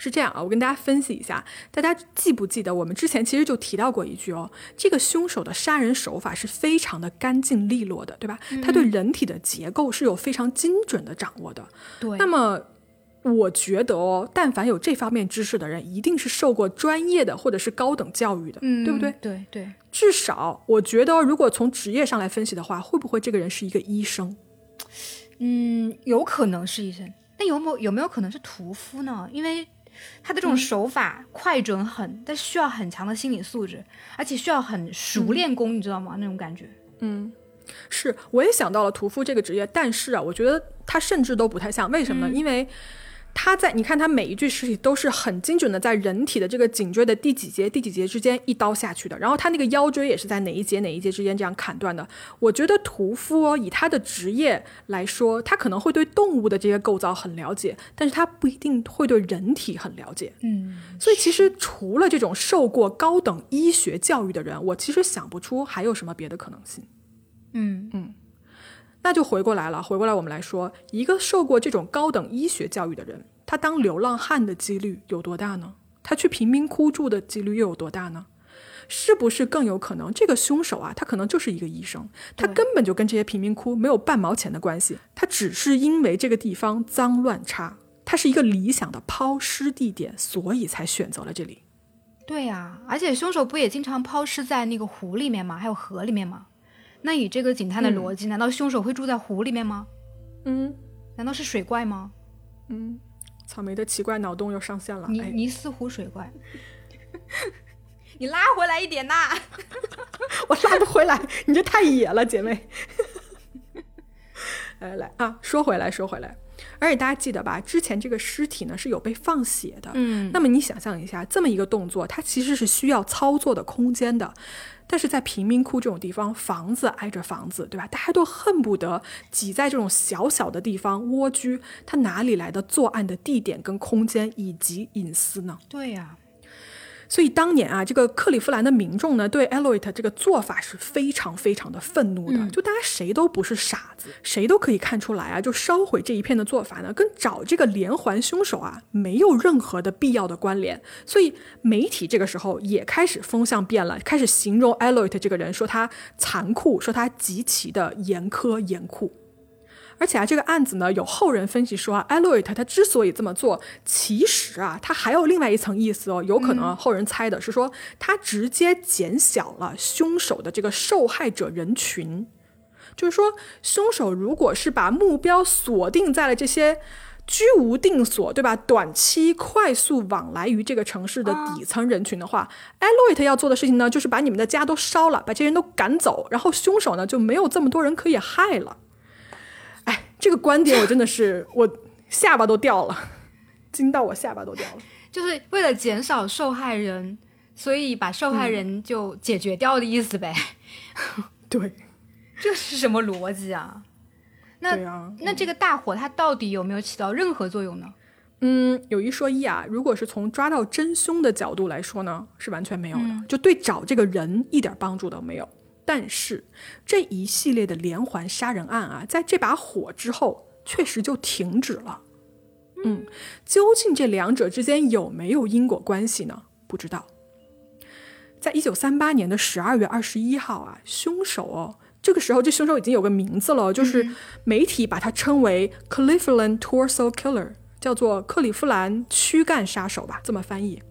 是这样啊，我跟大家分析一下，大家记不记得我们之前其实就提到过一句哦，这个凶手的杀人手法是非常的干净利落的，对吧？他对人体的结构是有非常精准的掌握的。对。那么，我觉得哦，但凡有这方面知识的人，一定是受过专业的或者是高等教育的，对不对？对对。至少，我觉得如果从职业上来分析的话，会不会这个人是一个医生？嗯，有可能是医生。那有没有没有可能是屠夫呢？因为他的这种手法快准狠，但需要很强的心理素质，而且需要很熟练功，你知道吗？那种感觉。嗯，是，我也想到了屠夫这个职业，但是啊，我觉得他甚至都不太像，为什么呢？因为。他在你看，他每一具尸体都是很精准的，在人体的这个颈椎的第几节、第几节之间一刀下去的。然后他那个腰椎也是在哪一节、哪一节之间这样砍断的。我觉得屠夫哦，以他的职业来说，他可能会对动物的这些构造很了解，但是他不一定会对人体很了解。嗯，所以其实除了这种受过高等医学教育的人，我其实想不出还有什么别的可能性。嗯嗯。那就回过来了，回过来我们来说，一个受过这种高等医学教育的人，他当流浪汉的几率有多大呢？他去贫民窟住的几率又有多大呢？是不是更有可能，这个凶手啊，他可能就是一个医生，他根本就跟这些贫民窟没有半毛钱的关系，他只是因为这个地方脏乱差，他是一个理想的抛尸地点，所以才选择了这里。对呀，而且凶手不也经常抛尸在那个湖里面吗？还有河里面吗？那以这个警探的逻辑，难道凶手会住在湖里面吗？嗯，难道是水怪吗？嗯，草莓的奇怪脑洞又上线了。尼尼斯湖水怪，你拉回来一点呐！我拉不回来，你这太野了，姐妹。来来啊，说回来，说回来。而且大家记得吧，之前这个尸体呢是有被放血的。嗯，那么你想象一下，这么一个动作，它其实是需要操作的空间的。但是在贫民窟这种地方，房子挨着房子，对吧？大家都恨不得挤在这种小小的地方蜗居，他哪里来的作案的地点跟空间以及隐私呢？对呀。所以当年啊，这个克利夫兰的民众呢，对 Eloit 这个做法是非常非常的愤怒的。就大家谁都不是傻子，谁都可以看出来啊，就烧毁这一片的做法呢，跟找这个连环凶手啊没有任何的必要的关联。所以媒体这个时候也开始风向变了，开始形容 Eloit 这个人，说他残酷，说他极其的严苛严酷。而且啊，这个案子呢，有后人分析说啊 e l o i t 他之所以这么做，其实啊，他还有另外一层意思哦。有可能后人猜的是说，他直接减小了凶手的这个受害者人群，就是说，凶手如果是把目标锁定在了这些居无定所，对吧？短期快速往来于这个城市的底层人群的话 e l o i t 要做的事情呢，就是把你们的家都烧了，把这些人都赶走，然后凶手呢就没有这么多人可以害了。这个观点我真的是 我下巴都掉了，惊到我下巴都掉了。就是为了减少受害人，所以把受害人就解决掉的意思呗。对，这是什么逻辑啊？那那这个大火它到底有没有起到任何作用呢？嗯，有一说一啊，如果是从抓到真凶的角度来说呢，是完全没有的，就对找这个人一点帮助都没有。但是这一系列的连环杀人案啊，在这把火之后确实就停止了。嗯，究竟这两者之间有没有因果关系呢？不知道。在一九三八年的十二月二十一号啊，凶手哦，这个时候这凶手已经有个名字了，就是媒体把它称为 Cleveland Torso Killer，叫做克利夫兰躯干杀手吧，这么翻译。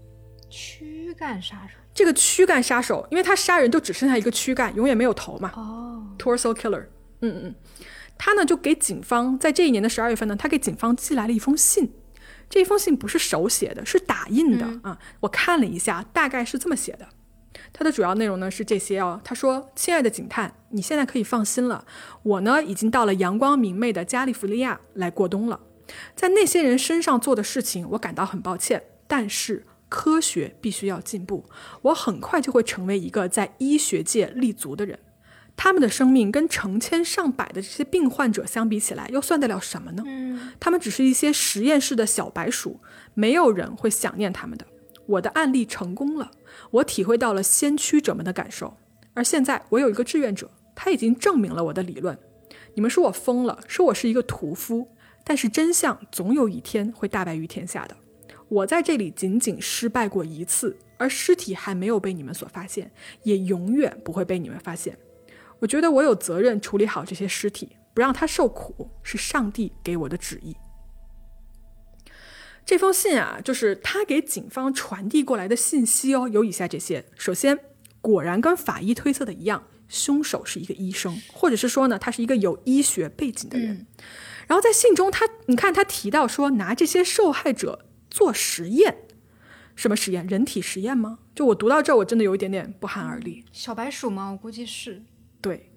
躯干杀手。这个躯干杀手，因为他杀人就只剩下一个躯干，永远没有头嘛。哦，torso killer。嗯嗯嗯，他呢就给警方在这一年的十二月份呢，他给警方寄来了一封信。这封信不是手写的，是打印的啊。我看了一下，大概是这么写的。它的主要内容呢是这些哦。他说：“亲爱的警探，你现在可以放心了，我呢已经到了阳光明媚的加利福尼亚来过冬了。在那些人身上做的事情，我感到很抱歉，但是。”科学必须要进步，我很快就会成为一个在医学界立足的人。他们的生命跟成千上百的这些病患者相比起来，又算得了什么呢？嗯，他们只是一些实验室的小白鼠，没有人会想念他们的。我的案例成功了，我体会到了先驱者们的感受。而现在，我有一个志愿者，他已经证明了我的理论。你们说我疯了，说我是一个屠夫，但是真相总有一天会大白于天下的。我在这里仅仅失败过一次，而尸体还没有被你们所发现，也永远不会被你们发现。我觉得我有责任处理好这些尸体，不让他受苦，是上帝给我的旨意。这封信啊，就是他给警方传递过来的信息哦，有以下这些：首先，果然跟法医推测的一样，凶手是一个医生，或者是说呢，他是一个有医学背景的人。然后在信中，他你看他提到说，拿这些受害者。做实验，什么实验？人体实验吗？就我读到这儿，我真的有一点点不寒而栗。小白鼠吗？我估计是。对，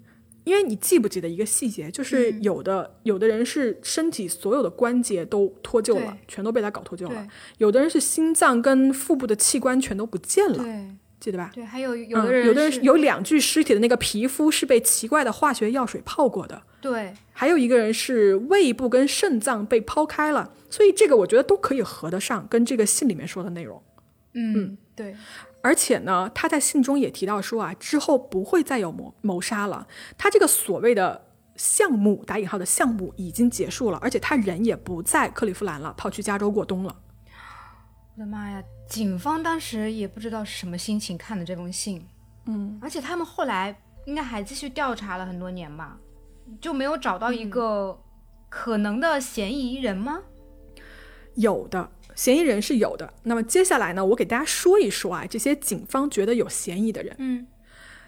因为你记不记得一个细节，就是有的有的人是身体所有的关节都脱臼了，全都被他搞脱臼了；有的人是心脏跟腹部的器官全都不见了。对。记得吧？对，还有有的人，有的人有两具尸体的那个皮肤是被奇怪的化学药水泡过的。对，还有一个人是胃部跟肾脏被剖开了，所以这个我觉得都可以合得上跟这个信里面说的内容。嗯，对。而且呢，他在信中也提到说啊，之后不会再有谋谋杀了。他这个所谓的项目打引号的项目已经结束了，而且他人也不在克利夫兰了，跑去加州过冬了。我的妈呀！警方当时也不知道是什么心情看的这封信，嗯，而且他们后来应该还继续调查了很多年吧，就没有找到一个可能的嫌疑人吗？有的，嫌疑人是有的。那么接下来呢，我给大家说一说啊，这些警方觉得有嫌疑的人。嗯，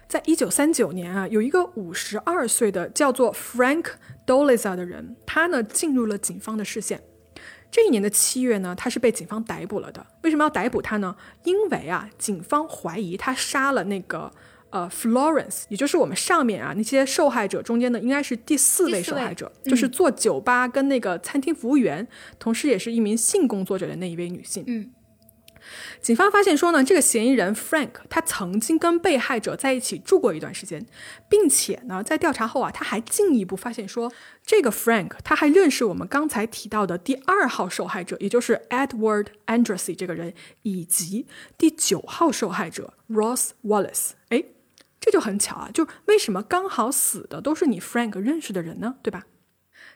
在一九三九年啊，有一个五十二岁的叫做 Frank Doliza 的人，他呢进入了警方的视线。这一年的七月呢，他是被警方逮捕了的。为什么要逮捕他呢？因为啊，警方怀疑他杀了那个呃 Florence，也就是我们上面啊那些受害者中间的应该是第四位受害者，就是做酒吧跟那个餐厅服务员，同时也是一名性工作者的那一位女性。嗯，警方发现说呢，这个嫌疑人 Frank 他曾经跟被害者在一起住过一段时间，并且呢，在调查后啊，他还进一步发现说，这个 Frank 他还认识我们刚才提到的第二号受害者，也就是 Edward Andrassy 这个人，以及第九号受害者 Ross Wallace。哎，这就很巧啊，就为什么刚好死的都是你 Frank 认识的人呢？对吧？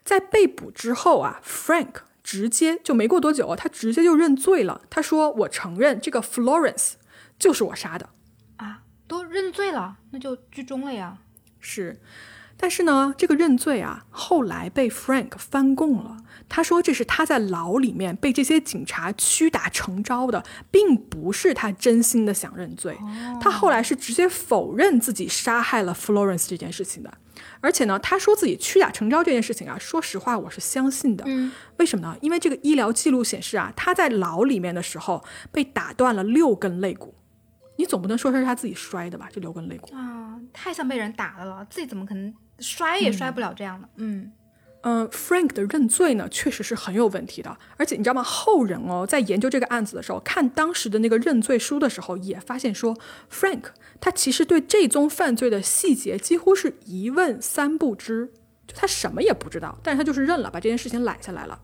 在被捕之后啊，Frank。直接就没过多久，他直接就认罪了。他说：“我承认这个 Florence 就是我杀的。”啊，都认罪了，那就居中了呀。是，但是呢，这个认罪啊，后来被 Frank 翻供了。他说这是他在牢里面被这些警察屈打成招的，并不是他真心的想认罪。他后来是直接否认自己杀害了 Florence 这件事情的。而且呢，他说自己屈打成招这件事情啊，说实话我是相信的。嗯，为什么呢？因为这个医疗记录显示啊，他在牢里面的时候被打断了六根肋骨。你总不能说是他自己摔的吧？这六根肋骨啊，太像被人打的了，自己怎么可能摔也摔不了这样的？嗯。嗯，Frank 的认罪呢，确实是很有问题的。而且你知道吗？后人哦，在研究这个案子的时候，看当时的那个认罪书的时候，也发现说，Frank 他其实对这宗犯罪的细节几乎是一问三不知，就他什么也不知道，但是他就是认了，把这件事情揽下来了。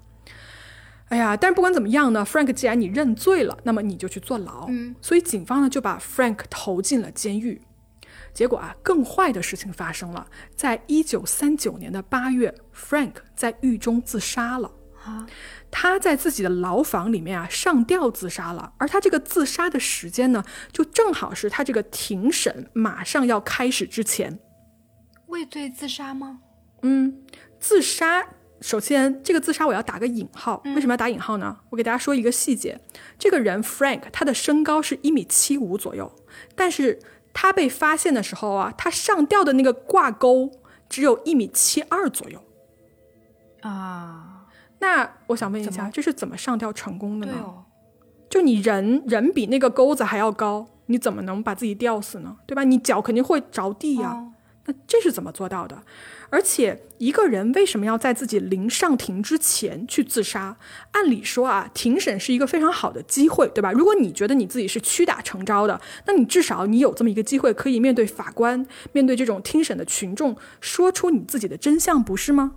哎呀，但是不管怎么样呢，Frank 既然你认罪了，那么你就去坐牢。嗯，所以警方呢就把 Frank 投进了监狱。结果啊，更坏的事情发生了。在一九三九年的八月，Frank 在狱中自杀了。啊，他在自己的牢房里面啊上吊自杀了。而他这个自杀的时间呢，就正好是他这个庭审马上要开始之前。畏罪自杀吗？嗯，自杀。首先，这个自杀我要打个引号。为什么要打引号呢？我给大家说一个细节：这个人 Frank 他的身高是一米七五左右，但是。他被发现的时候啊，他上吊的那个挂钩只有一米七二左右，啊，那我想问一下，这是怎么上吊成功的呢？哦，就你人人比那个钩子还要高，你怎么能把自己吊死呢？对吧？你脚肯定会着地呀。那这是怎么做到的？而且一个人为什么要在自己临上庭之前去自杀？按理说啊，庭审是一个非常好的机会，对吧？如果你觉得你自己是屈打成招的，那你至少你有这么一个机会，可以面对法官，面对这种听审的群众，说出你自己的真相，不是吗？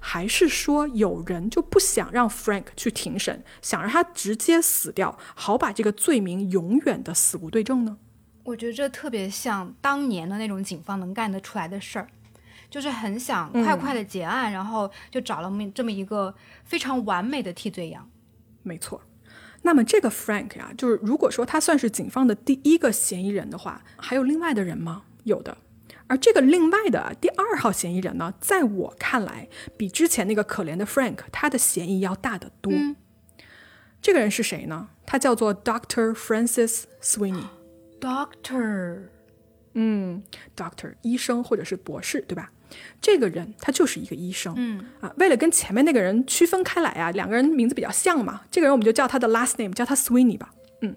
还是说有人就不想让 Frank 去庭审，想让他直接死掉，好把这个罪名永远的死无对证呢？我觉得这特别像当年的那种警方能干得出来的事儿，就是很想快快的结案，然后就找了这么一个非常完美的替罪羊。没错。那么这个 Frank 呀，就是如果说他算是警方的第一个嫌疑人的话，还有另外的人吗？有的。而这个另外的第二号嫌疑人呢，在我看来，比之前那个可怜的 Frank 他的嫌疑要大得多。这个人是谁呢？他叫做 Doctor Francis Sweeney。Doctor，嗯，Doctor，医生或者是博士，对吧？这个人他就是一个医生，嗯啊，为了跟前面那个人区分开来啊，两个人名字比较像嘛，这个人我们就叫他的 last name，叫他 Sweeney 吧。嗯，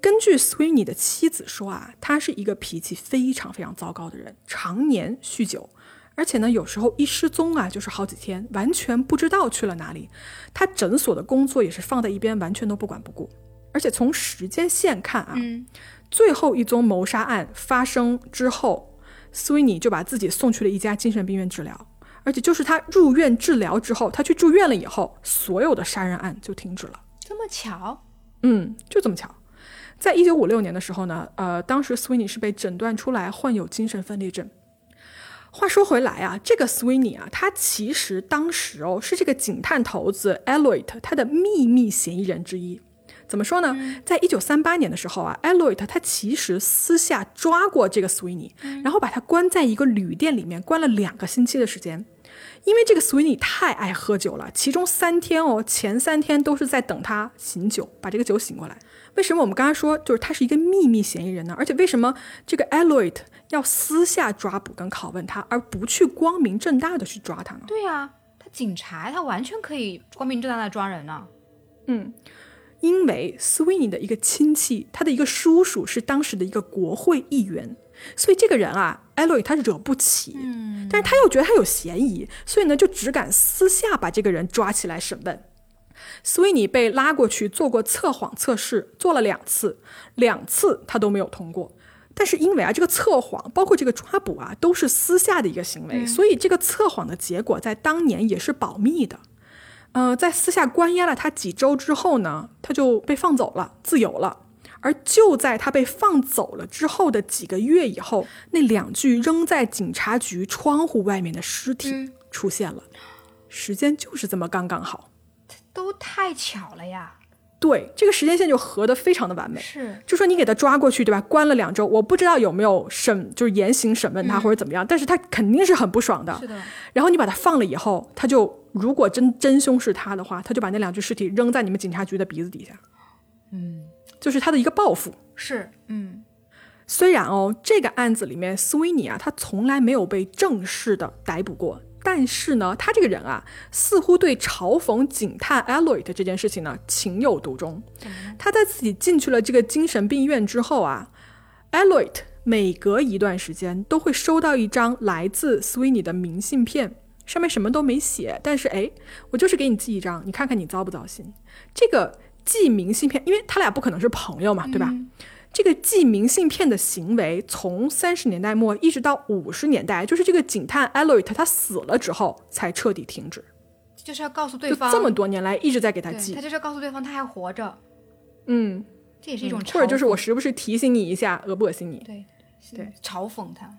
根据 Sweeney 的妻子说啊，他是一个脾气非常非常糟糕的人，常年酗酒，而且呢，有时候一失踪啊，就是好几天，完全不知道去了哪里。他诊所的工作也是放在一边，完全都不管不顾。而且从时间线看啊。最后一宗谋杀案发生之后，Sweeney 就把自己送去了一家精神病院治疗，而且就是他入院治疗之后，他去住院了以后，所有的杀人案就停止了。这么巧？嗯，就这么巧。在一九五六年的时候呢，呃，当时 Sweeney 是被诊断出来患有精神分裂症。话说回来啊，这个 Sweeney 啊，他其实当时哦是这个警探头子 Elliot 他的秘密嫌疑人之一。怎么说呢？在一九三八年的时候啊，Elliot 他其实私下抓过这个 Sweeney，然后把他关在一个旅店里面，关了两个星期的时间。因为这个 Sweeney 太爱喝酒了，其中三天哦，前三天都是在等他醒酒，把这个酒醒过来。为什么我们刚才说就是他是一个秘密嫌疑人呢？而且为什么这个 Elliot 要私下抓捕跟拷问他，而不去光明正大的去抓他呢？对呀，他警察，他完全可以光明正大的抓人呢。嗯。因为 Sweeney 的一个亲戚，他的一个叔叔是当时的一个国会议员，所以这个人啊 e l o y 他惹不起，但是他又觉得他有嫌疑，所以呢就只敢私下把这个人抓起来审问。斯威尼被拉过去做过测谎测试，做了两次，两次他都没有通过。但是因为啊，这个测谎包括这个抓捕啊，都是私下的一个行为，所以这个测谎的结果在当年也是保密的。呃，在私下关押了他几周之后呢，他就被放走了，自由了。而就在他被放走了之后的几个月以后，那两具扔在警察局窗户外面的尸体出现了，时间就是这么刚刚好，都太巧了呀！对，这个时间线就合得非常的完美。是，就说你给他抓过去，对吧？关了两周，我不知道有没有审，就是严刑审问他或者怎么样，但是他肯定是很不爽的。是的。然后你把他放了以后，他就如果真真凶是他的话，他就把那两具尸体扔在你们警察局的鼻子底下。嗯，就是他的一个报复。是，嗯。虽然哦，这个案子里面，斯威尼啊，他从来没有被正式的逮捕过。但是呢，他这个人啊，似乎对嘲讽警探 Aloyd 这件事情呢情有独钟。他在自己进去了这个精神病院之后啊，Aloyd 每隔一段时间都会收到一张来自 Sweeney 的明信片，上面什么都没写，但是哎，我就是给你寄一张，你看看你糟不糟心？这个寄明信片，因为他俩不可能是朋友嘛，对吧？这个寄明信片的行为，从三十年代末一直到五十年代，就是这个警探 Aloyd 他死了之后才彻底停止。就是要告诉对方，这么多年来一直在给他寄，他就是要告诉对方他还活着。嗯，这也是一种，或者就是我时不时提醒你一下，恶不恶心你？对对，嘲讽他。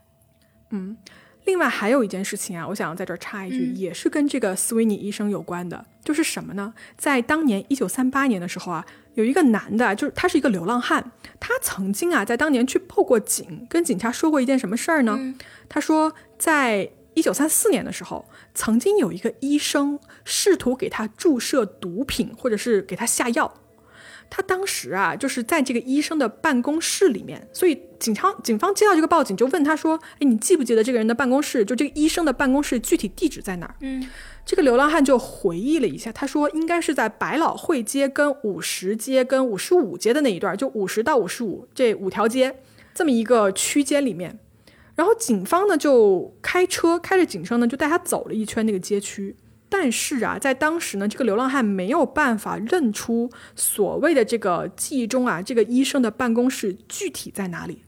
嗯。另外还有一件事情啊，我想要在这儿插一句，也是跟这个斯维尼医生有关的，就是什么呢？在当年一九三八年的时候啊，有一个男的，就是他是一个流浪汉，他曾经啊在当年去报过警，跟警察说过一件什么事儿呢？他说，在一九三四年的时候，曾经有一个医生试图给他注射毒品，或者是给他下药。他当时啊，就是在这个医生的办公室里面，所以警察警方接到这个报警，就问他说：“哎，你记不记得这个人的办公室？就这个医生的办公室具体地址在哪儿？”嗯，这个流浪汉就回忆了一下，他说应该是在百老汇街跟五十街跟五十五街的那一段，就五十到五十五这五条街这么一个区间里面。然后警方呢就开车开着警车呢就带他走了一圈那个街区。但是啊，在当时呢，这个流浪汉没有办法认出所谓的这个记忆中啊，这个医生的办公室具体在哪里。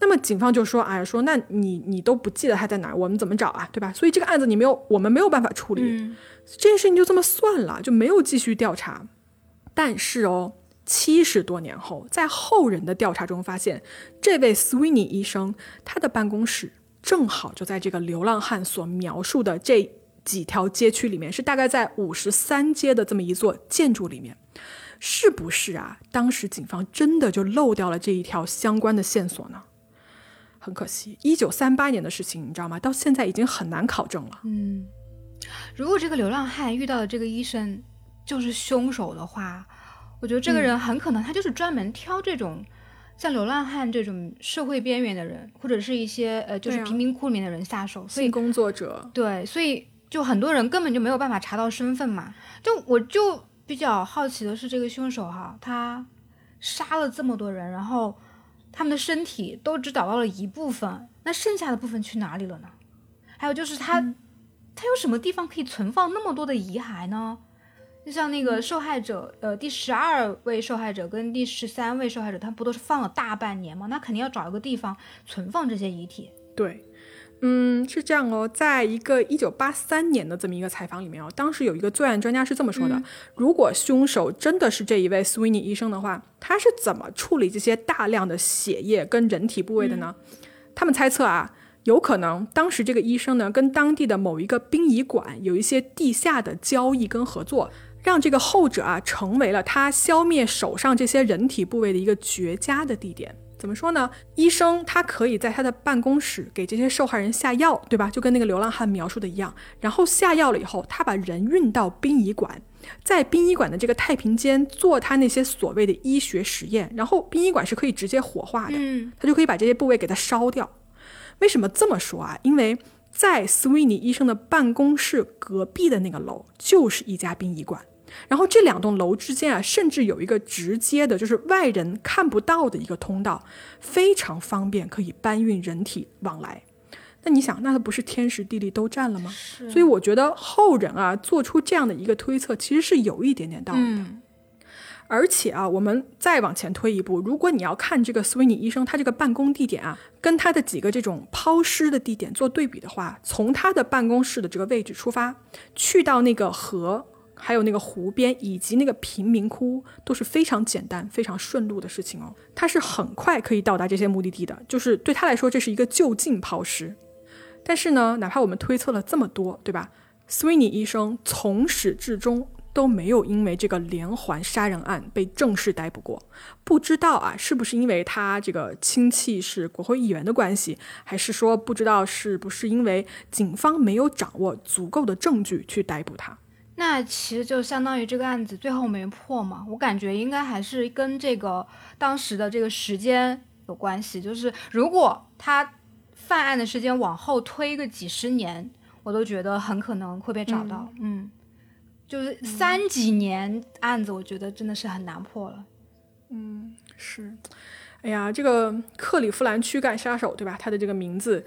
那么警方就说：“哎，说那你你都不记得他在哪儿，我们怎么找啊？对吧？所以这个案子你没有，我们没有办法处理，这件事情就这么算了，就没有继续调查。但是哦，七十多年后，在后人的调查中发现，这位 Sweeney 医生他的办公室正好就在这个流浪汉所描述的这。”几条街区里面是大概在五十三街的这么一座建筑里面，是不是啊？当时警方真的就漏掉了这一条相关的线索呢？很可惜，一九三八年的事情，你知道吗？到现在已经很难考证了。嗯，如果这个流浪汉遇到的这个医生就是凶手的话，我觉得这个人很可能他就是专门挑这种像流浪汉这种社会边缘的人，或者是一些呃就是贫民窟里面的人下手。所以工作者。对，所以。就很多人根本就没有办法查到身份嘛，就我就比较好奇的是这个凶手哈，他杀了这么多人，然后他们的身体都只找到了一部分，那剩下的部分去哪里了呢？还有就是他他有什么地方可以存放那么多的遗骸呢？就像那个受害者，呃，第十二位受害者跟第十三位受害者，他不都是放了大半年吗？那肯定要找一个地方存放这些遗体。对。嗯，是这样哦，在一个一九八三年的这么一个采访里面哦，当时有一个作案专家是这么说的：如果凶手真的是这一位 Sweeney 医生的话，他是怎么处理这些大量的血液跟人体部位的呢？他们猜测啊，有可能当时这个医生呢，跟当地的某一个殡仪馆有一些地下的交易跟合作，让这个后者啊成为了他消灭手上这些人体部位的一个绝佳的地点。怎么说呢？医生他可以在他的办公室给这些受害人下药，对吧？就跟那个流浪汉描述的一样。然后下药了以后，他把人运到殡仪馆，在殡仪馆的这个太平间做他那些所谓的医学实验。然后殡仪馆是可以直接火化的，他就可以把这些部位给它烧掉。为什么这么说啊？因为在 Sweeney 医生的办公室隔壁的那个楼就是一家殡仪馆。然后这两栋楼之间啊，甚至有一个直接的，就是外人看不到的一个通道，非常方便，可以搬运人体往来。那你想，那他不是天时地利都占了吗？所以我觉得后人啊做出这样的一个推测，其实是有一点点道理的。嗯而且啊，我们再往前推一步，如果你要看这个斯维尼医生他这个办公地点啊，跟他的几个这种抛尸的地点做对比的话，从他的办公室的这个位置出发，去到那个河，还有那个湖边以及那个贫民窟，都是非常简单、非常顺路的事情哦。他是很快可以到达这些目的地的，就是对他来说，这是一个就近抛尸。但是呢，哪怕我们推测了这么多，对吧？斯维尼医生从始至终都没有因为这个连环杀人案被正式逮捕过。不知道啊，是不是因为他这个亲戚是国会议员的关系，还是说不知道是不是因为警方没有掌握足够的证据去逮捕他？那其实就相当于这个案子最后没破嘛，我感觉应该还是跟这个当时的这个时间有关系。就是如果他犯案的时间往后推个几十年，我都觉得很可能会被找到。嗯，就是三几年案子，我觉得真的是很难破了。嗯是，哎呀，这个克里夫兰驱干杀手，对吧？他的这个名字，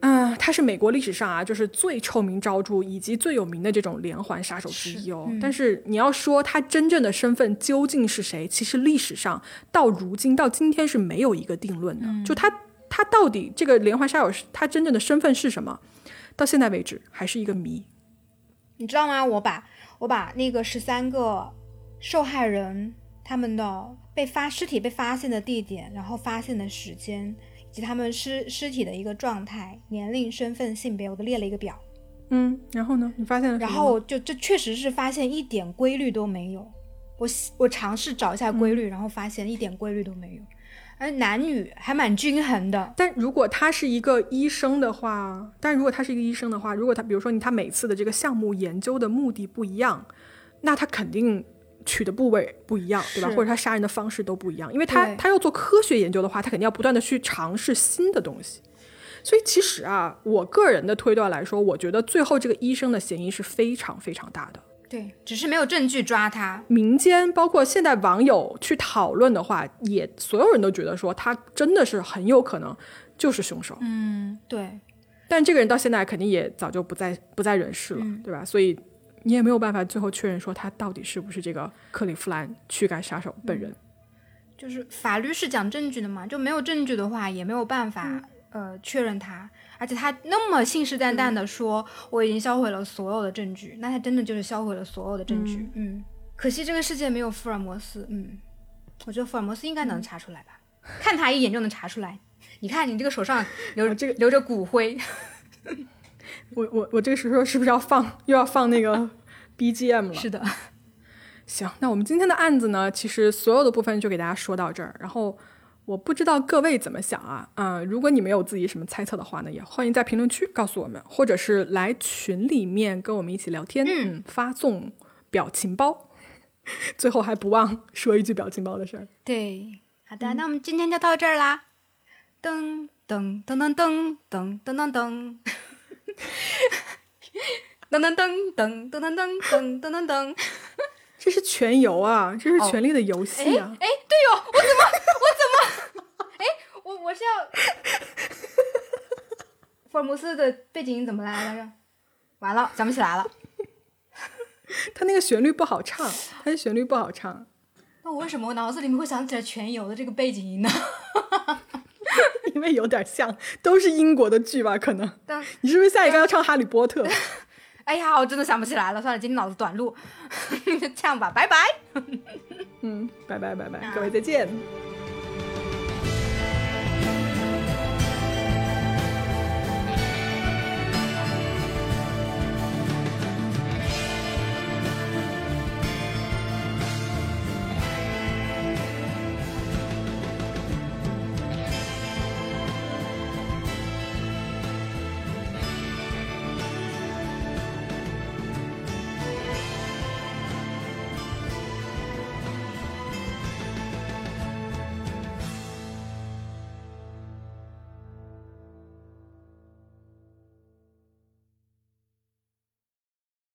嗯、他是美国历史上啊，就是最臭名昭著以及最有名的这种连环杀手之一哦。但是你要说他真正的身份究竟是谁，其实历史上到如今到今天是没有一个定论的。就他他到底这个连环杀手他真正的身份是什么，到现在为止还是一个谜。你知道吗？我把我把那个十三个受害人他们的被发尸体被发现的地点，然后发现的时间，以及他们尸尸体的一个状态、年龄、身份、性别，我都列了一个表。嗯，然后呢？你发现了？然后就这确实是发现一点规律都没有。我我尝试找一下规律，然后发现一点规律都没有，而男女还蛮均衡的。但如果他是一个医生的话，但如果他是一个医生的话，如果他比如说你他每次的这个项目研究的目的不一样，那他肯定取的部位不一样，对吧？或者他杀人的方式都不一样，因为他他要做科学研究的话，他肯定要不断的去尝试新的东西。所以其实啊，我个人的推断来说，我觉得最后这个医生的嫌疑是非常非常大的。对，只是没有证据抓他。民间包括现在网友去讨论的话，也所有人都觉得说他真的是很有可能就是凶手。嗯，对，但这个人到现在肯定也早就不在不在人世了，对吧？所以你也没有办法最后确认说他到底是不是这个克里夫兰驱赶杀手本人。就是法律是讲证据的嘛，就没有证据的话，也没有办法、呃确认他。而且他那么信誓旦旦的说、我已经销毁了所有的证据，那他真的就是销毁了所有的证据。嗯，可惜这个世界没有福尔摩斯。嗯，我觉得福尔摩斯应该能查出来吧，看他一眼就能查出来。你看你这个手上留、这个留着骨灰，我我我这个时候是不是要放又要放那个 BGM 了？是的，行，那我们今天的案子呢，其实所有的部分就给大家说到这儿。然后我不知道各位怎么想啊，嗯、如果你们有自己什么猜测的话呢，也欢迎在评论区告诉我们，或者是来群里面跟我们一起聊天，嗯，发送表情包。最后还不忘说一句表情包的事儿。对，好的，那我们今天就到这儿啦。噔噔噔噔噔噔噔噔噔。噔噔噔噔噔噔噔噔噔噔噔！这是全游啊，这是《权力的游戏》啊。哎，对哦，我怎么我怎么？哎，我我是要 福尔摩斯的背景音怎么来来着？完了，想不起来了。他那个旋律不好唱，他的旋律不好唱，那我为什么我脑子里面会想起来全游的这个背景音呢？因为有点像，都是英国的剧吧？可能但你是不是下一个要唱《哈利波特》？哎呀，我真的想不起来了。算了，今天脑子短路，就 这样吧，拜拜。嗯，拜拜拜拜，各位再见。